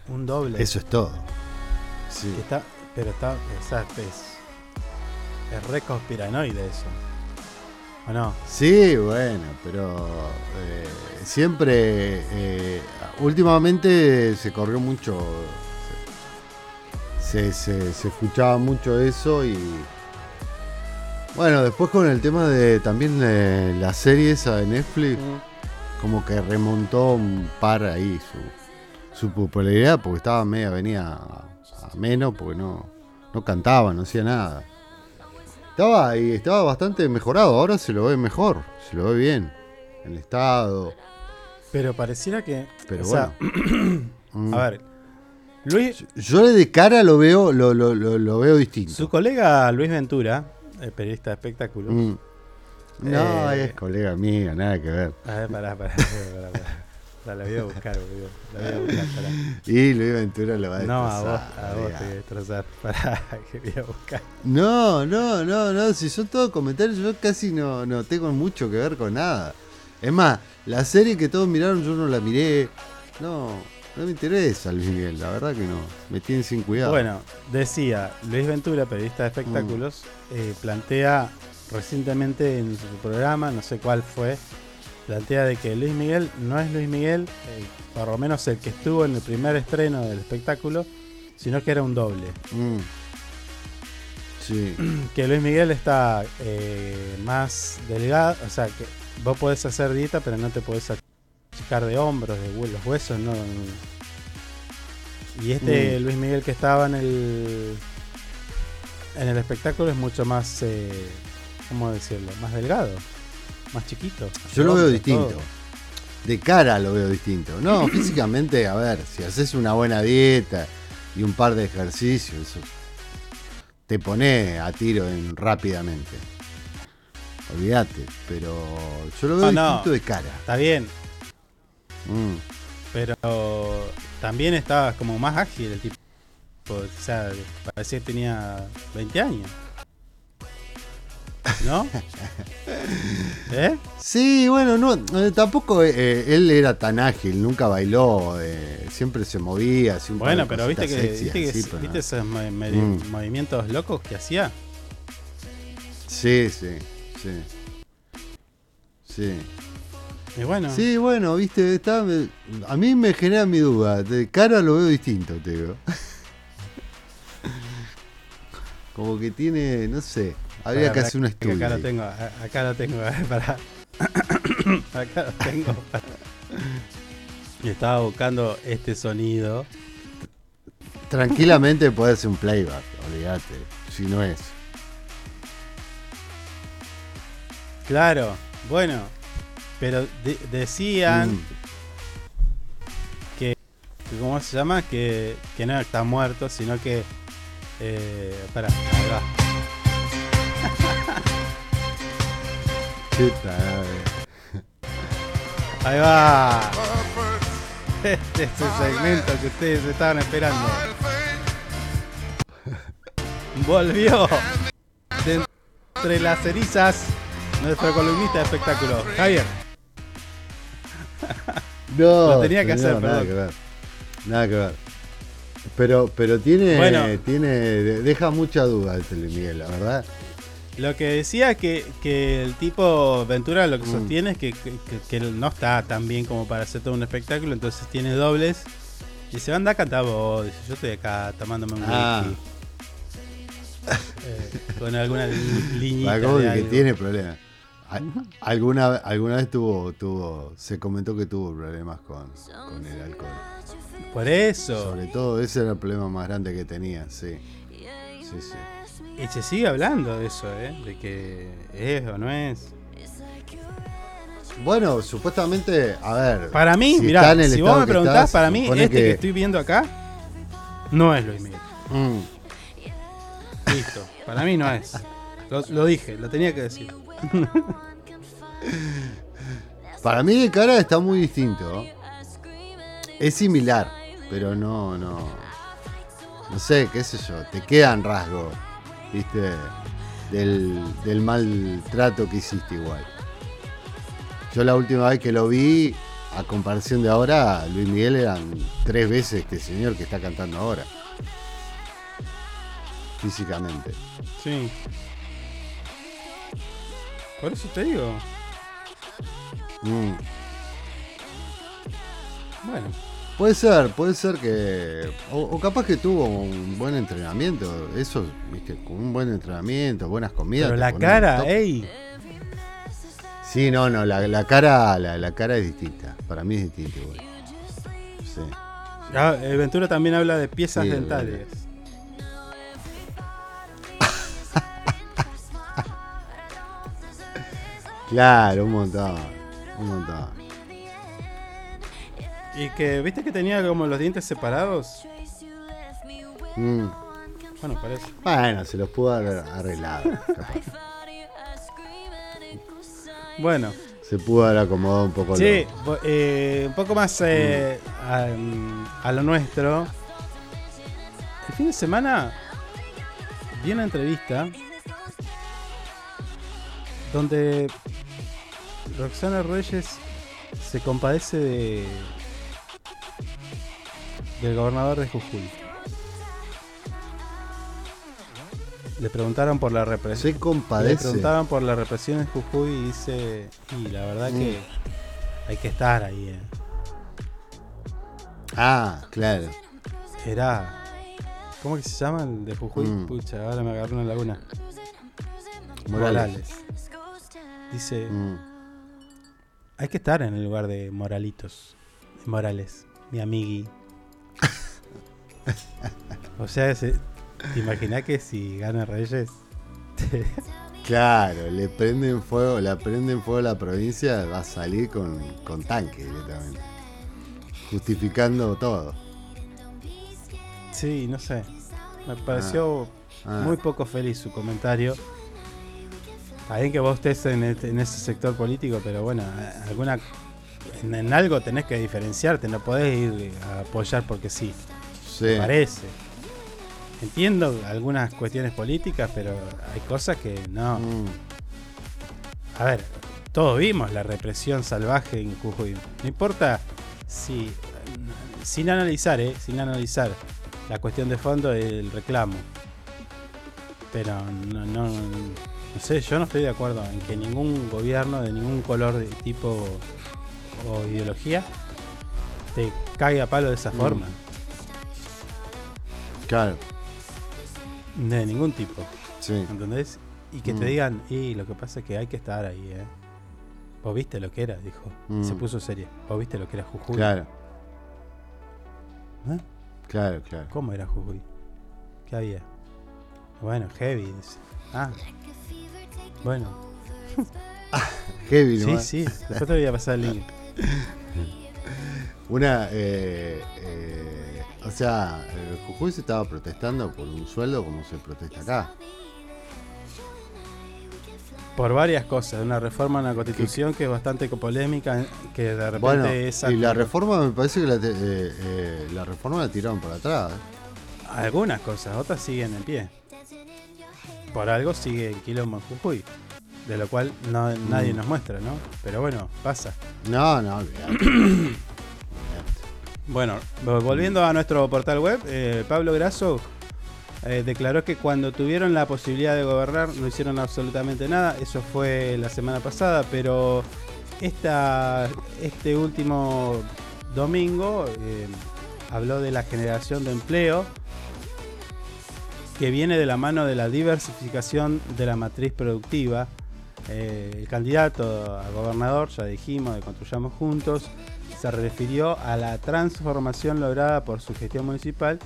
Un doble. Eso es todo. Sí. Está, pero está, exacto, es, es re conspiranoide eso. ¿O no? Sí, bueno, pero eh, siempre, eh, últimamente se corrió mucho, se, se- se escuchaba mucho eso y bueno, después con el tema de también eh, la serie esa de Netflix, como que remontó un par ahí su, su popularidad porque estaba media, venía a, a menos porque no, no cantaba, no hacía nada. Estaba ahí, estaba bastante mejorado, ahora se lo ve mejor, se lo ve bien. El estado. Pero pareciera que. Pero o sea, Mm. a ver. Luis. Yo de cara lo veo, lo, lo, lo, lo veo distinto. Su colega Luis Ventura, el periodista de espectáculos. Mm. No, eh, es colega mío, nada que ver. A ver, pará, pará. pará, pará. La, la voy a buscar, boludo. La voy a buscar, pará. Y Luis Ventura lo va a No, a vos, destrozar, a vos te voy a destrozar. Pará, que voy a buscar. No, no, no, no, si son todos comentarios, yo casi no, no tengo mucho que ver con nada. Es más, la serie que todos miraron yo no la miré. No, no me interesa Luis Miguel, la verdad que no. Me tienen sin cuidado. Bueno, decía Luis Ventura, periodista de espectáculos, Mm. eh, plantea recientemente en su programa, no sé cuál fue, plantea de que Luis Miguel no es Luis Miguel, eh, por lo menos el que estuvo en el primer estreno del espectáculo, sino que era un doble. Mm. Sí. Que Luis Miguel está eh, más delgado, o sea, que vos podés hacer dieta, pero no te podés achicar de hombros, de los huesos, no. Y este Mm. Luis Miguel que estaba en el en el espectáculo es mucho más, eh, ¿cómo decirlo? Más delgado, más chiquito. Yo lo veo distinto. todo. De cara lo veo distinto. No, físicamente, a ver, si haces una buena dieta y un par de ejercicios, eso te pone a tiro en, rápidamente. Olvídate, pero yo lo veo No, no, distinto de cara. Está bien, Mm. pero también estaba como más ágil el tipo. O sea, parecía que tenía 20 años. ¿No? ¿Eh? Sí, bueno, no, eh, tampoco eh, él era tan ágil, nunca bailó, eh, siempre se movía. par Bueno, pero viste que, sexy, viste, que- así, pero viste no. esos Mm. movimientos locos que hacía. Sí, sí, sí. Sí. Y bueno. Sí, bueno, viste, está, a mí me genera mi duda. De cara lo veo distinto, te digo. Como que tiene, no sé, habría que hacer un estudio. Acá lo tengo, acá lo tengo, pará. acá lo tengo. estaba buscando este sonido. Tranquilamente puede ser un playback, olvídate. Si no es. Claro, bueno. Pero de- decían Mm. que, que ¿Cómo se llama? Que, que no está muerto, sino que. Eh, pará, ahí va. Ahí va. Este es el segmento que ustedes estaban esperando. Volvió de entre las cerizas nuestro columnista de espectáculo, Javier. No, Lo tenía que hacer, nada perdón. que ver. Nada que ver. Pero, pero tiene, Bueno. tiene, de- deja mucha duda este Miguel, la verdad. Lo que decía que, que el tipo Ventura lo que Mm. sostiene es que, que- no está tan bien como para hacer todo un espectáculo, entonces tiene dobles. Y se anda a cantar vos, dice, yo estoy acá tomándome un Ah. whisky. Eh, con alguna de que tiene problemas. Alguna, alguna vez tuvo, tuvo, se comentó que tuvo problemas con, con el alcohol. Por eso. Sobre todo ese era el problema más grande que tenía, sí. Sí, sí. Y se sigue hablando de eso, ¿eh? De que es o no es. Bueno, supuestamente, a ver. Para mí, si mirá, si vos me preguntás, para mí, este que... estoy viendo acá no es Luis Miguel. Mm. Listo, para mí no es. Lo, lo dije, lo tenía que decir. Para mí de cara está muy distinto. Es similar, pero no, no. No sé, qué sé yo, te quedan rasgos, viste, del, del maltrato que hiciste igual. Yo la última vez que lo vi, a comparación de ahora, Luis Miguel eran tres veces este señor que está cantando ahora. Físicamente. Sí. Por eso te digo. Mm. Bueno. Puede ser, puede ser que. O, o capaz que tuvo un buen entrenamiento. Eso, viste, con un buen entrenamiento, buenas comidas. Pero la cara, ey. Sí, no, no, la, la cara la, la cara es distinta. Para mí es distinta igual. Sí. Ah, eh, Ventura también habla de piezas Sí, dentales. Claro, un montón. Un montón. Y que, ¿viste que tenía como los dientes separados? Mm. Bueno, parece. Bueno, se los pudo haber arreglado. Bueno. Se pudo haber acomodado un poco Sí, lo- eh, un poco más eh, a, a lo nuestro. El fin de semana vi una entrevista donde Roxana Reyes se compadece de del gobernador de Jujuy. Le preguntaron por la represión. Se compadece. Le preguntaron por la represión en Jujuy y dice, y la verdad que hay que estar ahí. eh". Ah, claro. Era. ¿Cómo que se llama el de Jujuy? Mm. Pucha, ahora me agarró una laguna. Morales. Dice. Mm. Hay que estar en el lugar de Moralitos. de Morales, mi amigui. o sea, se- ¿te imaginas que si gana Reyes? Claro, le prenden fuego, le prenden fuego a la provincia, va a salir con, con tanque directamente. Justificando todo. sí, no sé. Me pareció Ah. muy poco feliz su comentario. Está bien que vos estés en, este- en ese sector político, pero bueno, alguna en, en algo tenés que diferenciarte, no podés ir a apoyar porque sí. Sí. Me parece. Entiendo algunas cuestiones políticas, pero hay cosas que no. Mm. A ver, todos vimos la represión salvaje en Jujuy. No importa si. Sin analizar, ¿eh? Sin analizar la cuestión de fondo del reclamo. Pero no, no, no sé, yo no estoy de acuerdo en que ningún gobierno de ningún color de tipo o ideología te cague a palo de esa Mm. forma. Claro. De ningún tipo. Sí. ¿Entendés? Y que te Mm. digan, y lo que pasa es que hay que estar ahí, ¿eh? Vos viste lo que era, dijo. Mm. Se puso serio. Vos viste lo que era Jujuy. Claro. ¿Eh? Claro, claro. ¿Cómo era Jujuy? ¿Qué había? Bueno, heavy. dice. Ah. Bueno. Heavy, Sí, ¿no? sí. Después te voy a pasar el link. Una, eh, eh, o sea, eh, Jujuy se estaba protestando por un sueldo como se protesta acá. Por varias cosas. Una reforma en la constitución que es bastante polémica, que de repente Bueno, es y la reforma me parece que la, eh, eh, la reforma la tiraron para atrás. ¿eh? Algunas cosas, otras siguen en pie. Por algo sigue el quilombo en Jujuy. De lo cual no, nadie Mm. nos muestra, ¿no? Pero bueno, pasa. No, no. Bueno, vo- volviendo a nuestro portal web, eh, Pablo Grasso eh, declaró que cuando tuvieron la posibilidad de gobernar no hicieron absolutamente nada. Eso fue la semana pasada, pero esta, este último domingo eh, habló de la generación de empleo que viene de la mano de la diversificación de la matriz productiva. El candidato a gobernador, ya dijimos, de Construyamos Juntos, se refirió a la transformación lograda por su gestión municipal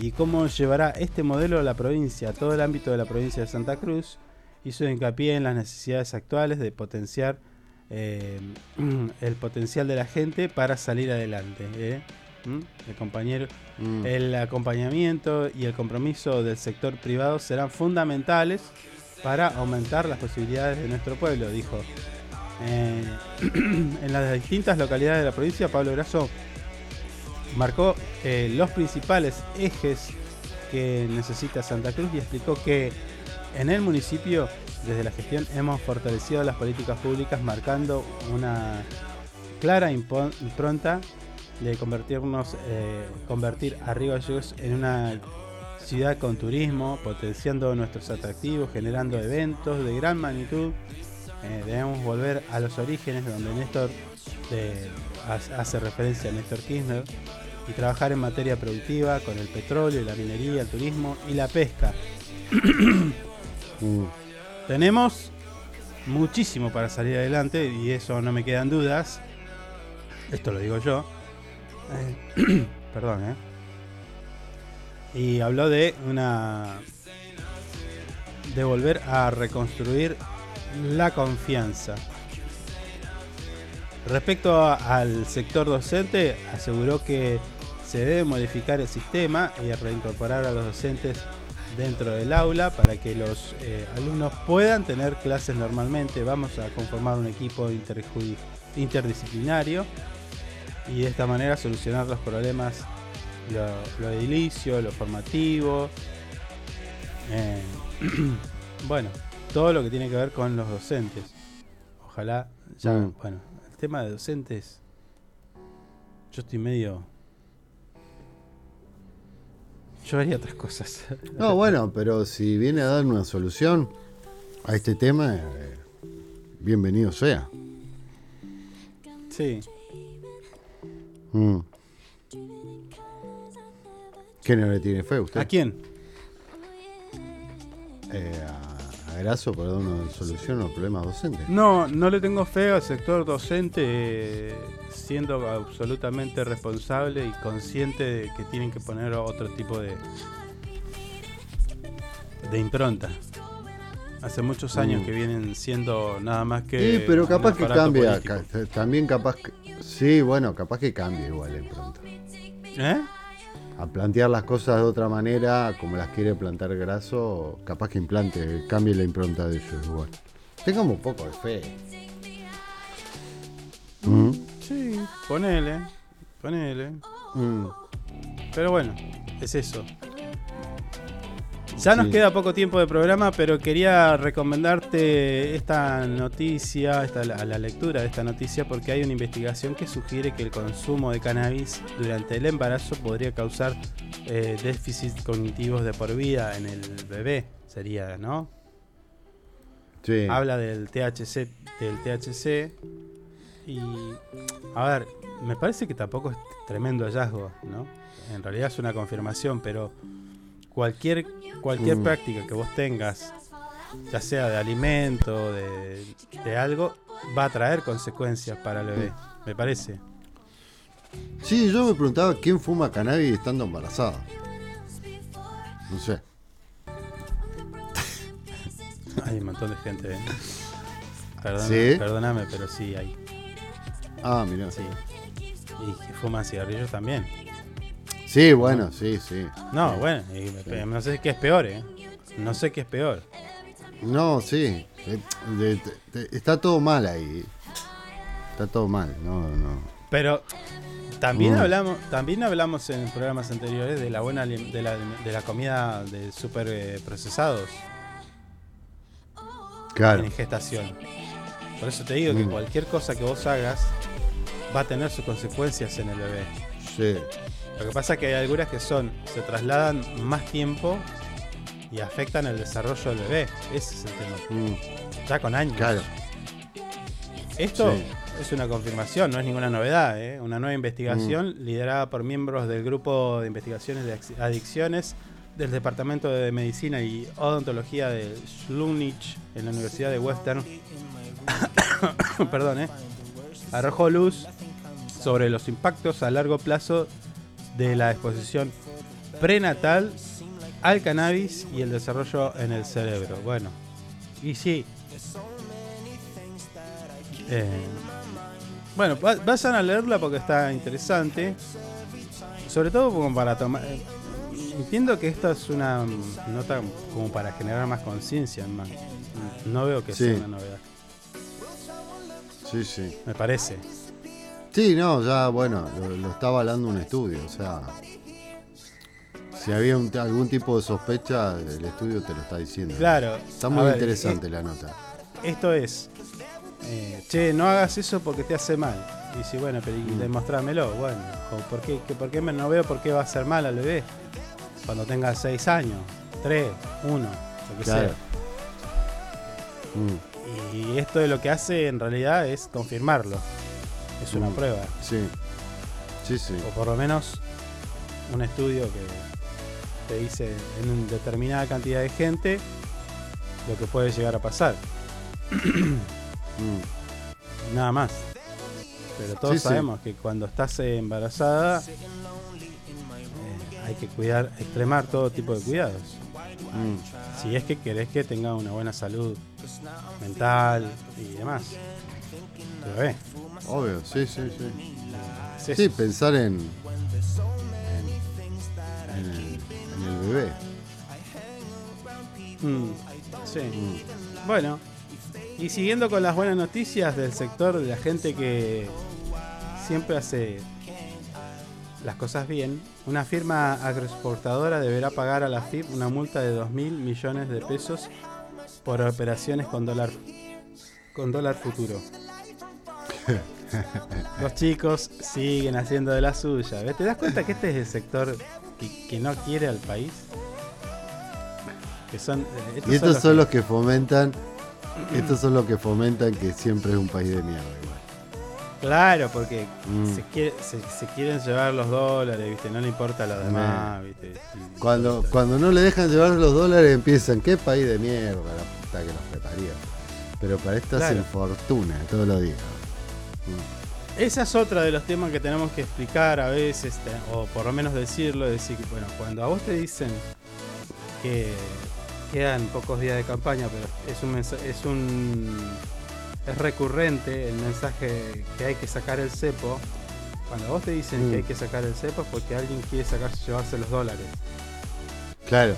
y cómo llevará este modelo a la provincia, a todo el ámbito de la provincia de Santa Cruz. Hizo hincapié en las necesidades actuales de potenciar eh, el potencial de la gente para salir adelante. ¿eh? ¿Mm? El compañero, Mm. el acompañamiento y el compromiso del sector privado serán fundamentales para aumentar las posibilidades de nuestro pueblo, dijo. Eh, en las distintas localidades de la provincia, Pablo Grasso marcó eh, los principales ejes que necesita Santa Cruz y explicó que en el municipio, desde la gestión, hemos fortalecido las políticas públicas marcando una clara impronta de convertirnos, eh, convertir a Río en una ciudad con turismo, potenciando nuestros atractivos, generando eventos de gran magnitud. Eh, debemos volver a los orígenes donde Néstor eh, ha- hace referencia a Néstor Kirchner y trabajar en materia productiva con el petróleo, la minería, el turismo y la pesca. Mm. Tenemos muchísimo para salir adelante y eso no me quedan dudas. Esto lo digo yo. Eh, perdón, ¿eh? Y habló de una. de volver a reconstruir la confianza. Respecto al sector docente, aseguró que se debe modificar el sistema y reincorporar a los docentes dentro del aula para que los eh, alumnos puedan tener clases normalmente. Vamos a conformar un equipo interdisciplinario y de esta manera solucionar los problemas, lo, lo edilicio, lo formativo. eh, bueno, todo lo que tiene que ver con los docentes. Ojalá ya, Mm. bueno, el tema de docentes, yo estoy medio... Yo haría otras cosas. No, bueno, pero si viene a dar una solución a este tema, eh, bienvenido sea. Sí. Mm. ¿Qué no le tiene fe usted? ¿A quién? Eh, a, a para dar una solución a los problemas docentes. No, no le tengo fe al sector docente, eh, siendo absolutamente responsable y consciente de que tienen que poner otro tipo de, de impronta. Hace muchos años Mm. que vienen siendo nada más que. Sí, pero capaz que cambia. ca- También capaz que. Sí, bueno, capaz que cambie igual en pronto. ¿Eh? A plantear las cosas de otra manera, como las quiere plantar Grasso, capaz que implante, cambie la impronta de ellos igual. Tengamos un poco de fe. Mm. Sí, ponele, ponele. Mm. Pero bueno, es eso. Ya nos Sí. queda poco tiempo de programa, pero quería recomendarte esta noticia, esta, la, la lectura de esta noticia, porque hay una investigación que sugiere que el consumo de cannabis durante el embarazo podría causar eh, déficits cognitivos de por vida en el bebé, sería, ¿no? Sí. Habla del THC, del THC Y, a ver, me parece que tampoco es tremendo hallazgo, ¿no? En realidad es una confirmación, pero cualquier, cualquier Mm. práctica que vos tengas, ya sea de alimento, de, de algo, va a traer consecuencias para el bebé, me parece. Sí, yo me preguntaba quién fuma cannabis estando embarazada. No sé. Hay un montón de gente. ¿eh? ¿Sí? Perdóname, pero sí hay. Ah, mira. Sí. Y que fuman cigarrillos también. Sí, bueno, sí, sí. No, Sí. bueno, y me- no sé qué es peor, ¿eh? No sé qué es peor. No, sí. Está todo mal ahí. Está todo mal. No, no. Pero también hablamos, también hablamos en programas anteriores de la buena de la, de la comida de super eh, procesados Claro. en gestación. Por eso te digo que Mm. cualquier cosa que vos hagas va a tener sus consecuencias en el bebé. Sí. Lo que pasa es que hay algunas que son, se trasladan más tiempo y afectan el desarrollo del bebé. Ese es el tema. Ya con años. Mm. Claro. Esto Sí. es una confirmación, no es ninguna novedad. ¿eh? Una nueva investigación Mm. liderada por miembros del grupo de investigaciones de adicciones del Departamento de Medicina y Odontología de Schlumnich en la Universidad de Western. Perdón, ¿eh? arrojó luz sobre los impactos a largo plazo de la exposición prenatal al cannabis y el desarrollo en el cerebro. Bueno, y sí. Eh, bueno, va- vayan a leerla porque está interesante. Sobre todo como para tomar... Entiendo que esta es una nota como para generar más conciencia. más. No veo que Sí. sea una novedad. Sí, sí. Me parece. Sí, no, ya, bueno, lo, lo está avalando un estudio. O sea, si había un- algún tipo de sospecha, el estudio te lo está diciendo. Claro. Está muy ver, interesante eh, la nota. Esto es, eh, che, no hagas eso porque te hace mal. Y si, bueno, pero Mm. demostrámelo, bueno. O por qué, que por qué me, no veo por qué va a hacer mal al bebé cuando tenga 6 años, 3, 1, lo que Claro. sea. Mm, Y esto de lo que hace en realidad es confirmarlo. Es una Mm. prueba. Sí. Sí, sí. O por lo menos un estudio que te dice en una determinada cantidad de gente lo que puede llegar a pasar. Mm, Nada más. Pero todos Sí, sí. sabemos que cuando estás eh, embarazada eh, hay que cuidar, extremar todo tipo de cuidados. mm. Si es que querés que tenga una buena salud mental y demás. Tu bebé. Obvio, sí, sí, sí. Sí, pensar en, en, en el, en el bebé. Mm, sí. Bueno, y siguiendo con las buenas noticias del sector de la gente que siempre hace las cosas bien, una firma agroexportadora deberá pagar a la FIP una multa de 2 mil millones de pesos por operaciones con dólar con dólar futuro. Los chicos siguen haciendo de la suya. ¿Ves? ¿Te das cuenta que este es el sector que, que no quiere al país? Que son, eh, Y estos son los que fomentan, estos son los que fomentan que siempre es un país de mierda. igual. Claro, porque Mm. se, quiere- se- se quieren llevar los dólares, ¿viste? No le importa lo demás, ¿viste? Y- Cuando, cuando no le dejan llevar los dólares empiezan, qué país de mierda, la puta que nos preparió. Pero para esto Claro. hacen fortuna todos los días. Esa es otra de los temas que tenemos que explicar a veces, o por lo menos decirlo, decir que, bueno, cuando a vos te dicen que quedan pocos días de campaña, pero es un es un es recurrente el mensaje que hay que sacar el cepo. Cuando a vos te dicen Mm. que hay que sacar el cepo es porque alguien quiere sacar, llevarse los dólares. Claro.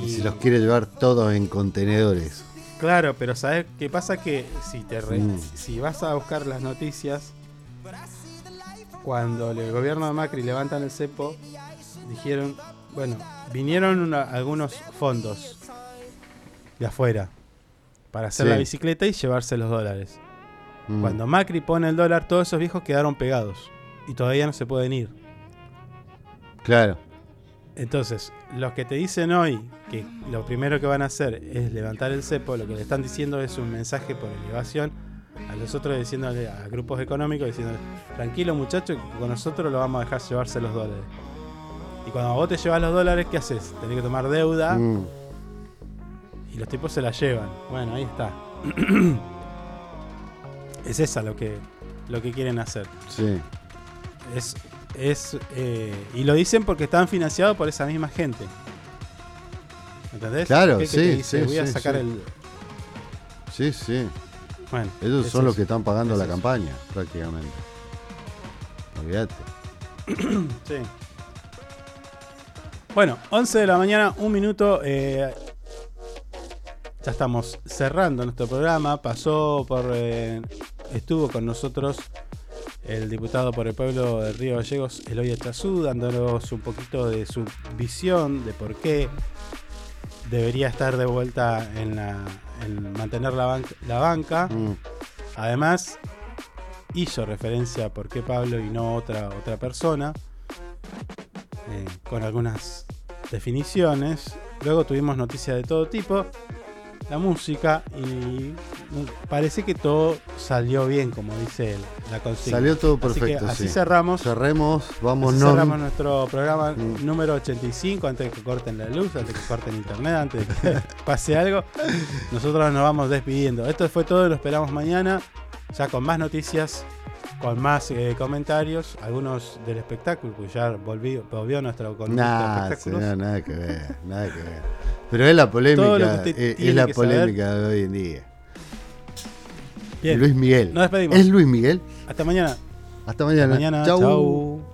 Y Y- si los quiere llevar todos en contenedores. Claro, pero ¿sabes qué pasa? Que si, te re- Mm. si vas a buscar las noticias, cuando el gobierno de Macri levantan el cepo, dijeron, bueno, vinieron una- algunos fondos de afuera para hacer Sí. la bicicleta y llevarse los dólares. Mm. Cuando Macri pone el dólar, todos esos viejos quedaron pegados y todavía no se pueden ir. Claro. Entonces, los que te dicen hoy que lo primero que van a hacer es levantar el cepo, lo que le están diciendo es un mensaje por elevación a los otros diciéndole a grupos económicos diciendo tranquilo muchachos que con nosotros lo vamos a dejar llevarse los dólares y cuando vos te llevas los dólares qué haces tenés que tomar deuda. Mm. y los tipos se la llevan. Bueno ahí está. Es esa lo que lo que quieren hacer. Sí. es es eh, y lo dicen porque están financiados por esa misma gente ¿entendés? Claro, sí, dice, sí, voy a sí, sacar sí. el Sí, sí. bueno Ellos es son los que están pagando Es la eso. campaña, prácticamente. Olvídate. Sí. Bueno, 11 de la mañana, un minuto. eh, ya estamos cerrando nuestro programa. Pasó por. eh, estuvo con nosotros el diputado por el pueblo de Río Gallegos, Eloy Estazú, dándonos un poquito de su visión de por qué debería estar de vuelta en, la, en mantener la, ban- la banca. Mm. Además, hizo referencia a por qué Pablo y no otra, otra persona, eh, con algunas definiciones. Luego tuvimos noticias de todo tipo, la música, y mm, parece que todo salió bien, como dice él, la consigna. Salió todo Así que perfecto. así sí. cerramos. Cerremos, vamos, no. cerramos nuestro programa Mm. número 85 antes de que corten la luz, antes de que corten internet, antes de que pase algo. Nosotros nos vamos despidiendo. Esto fue todo, lo esperamos mañana, ya con más noticias, con más eh, comentarios, algunos del espectáculo, pues ya volvió, volvió nuestro columnista espectáculos. señor, nada que ver, nada que ver. Pero es la polémica, usted es, la saber. polémica de hoy en día. Bien. Luis Miguel. Nos despedimos. ¿Es Luis Miguel? Hasta mañana. Hasta mañana. Hasta mañana. Chau. Chau.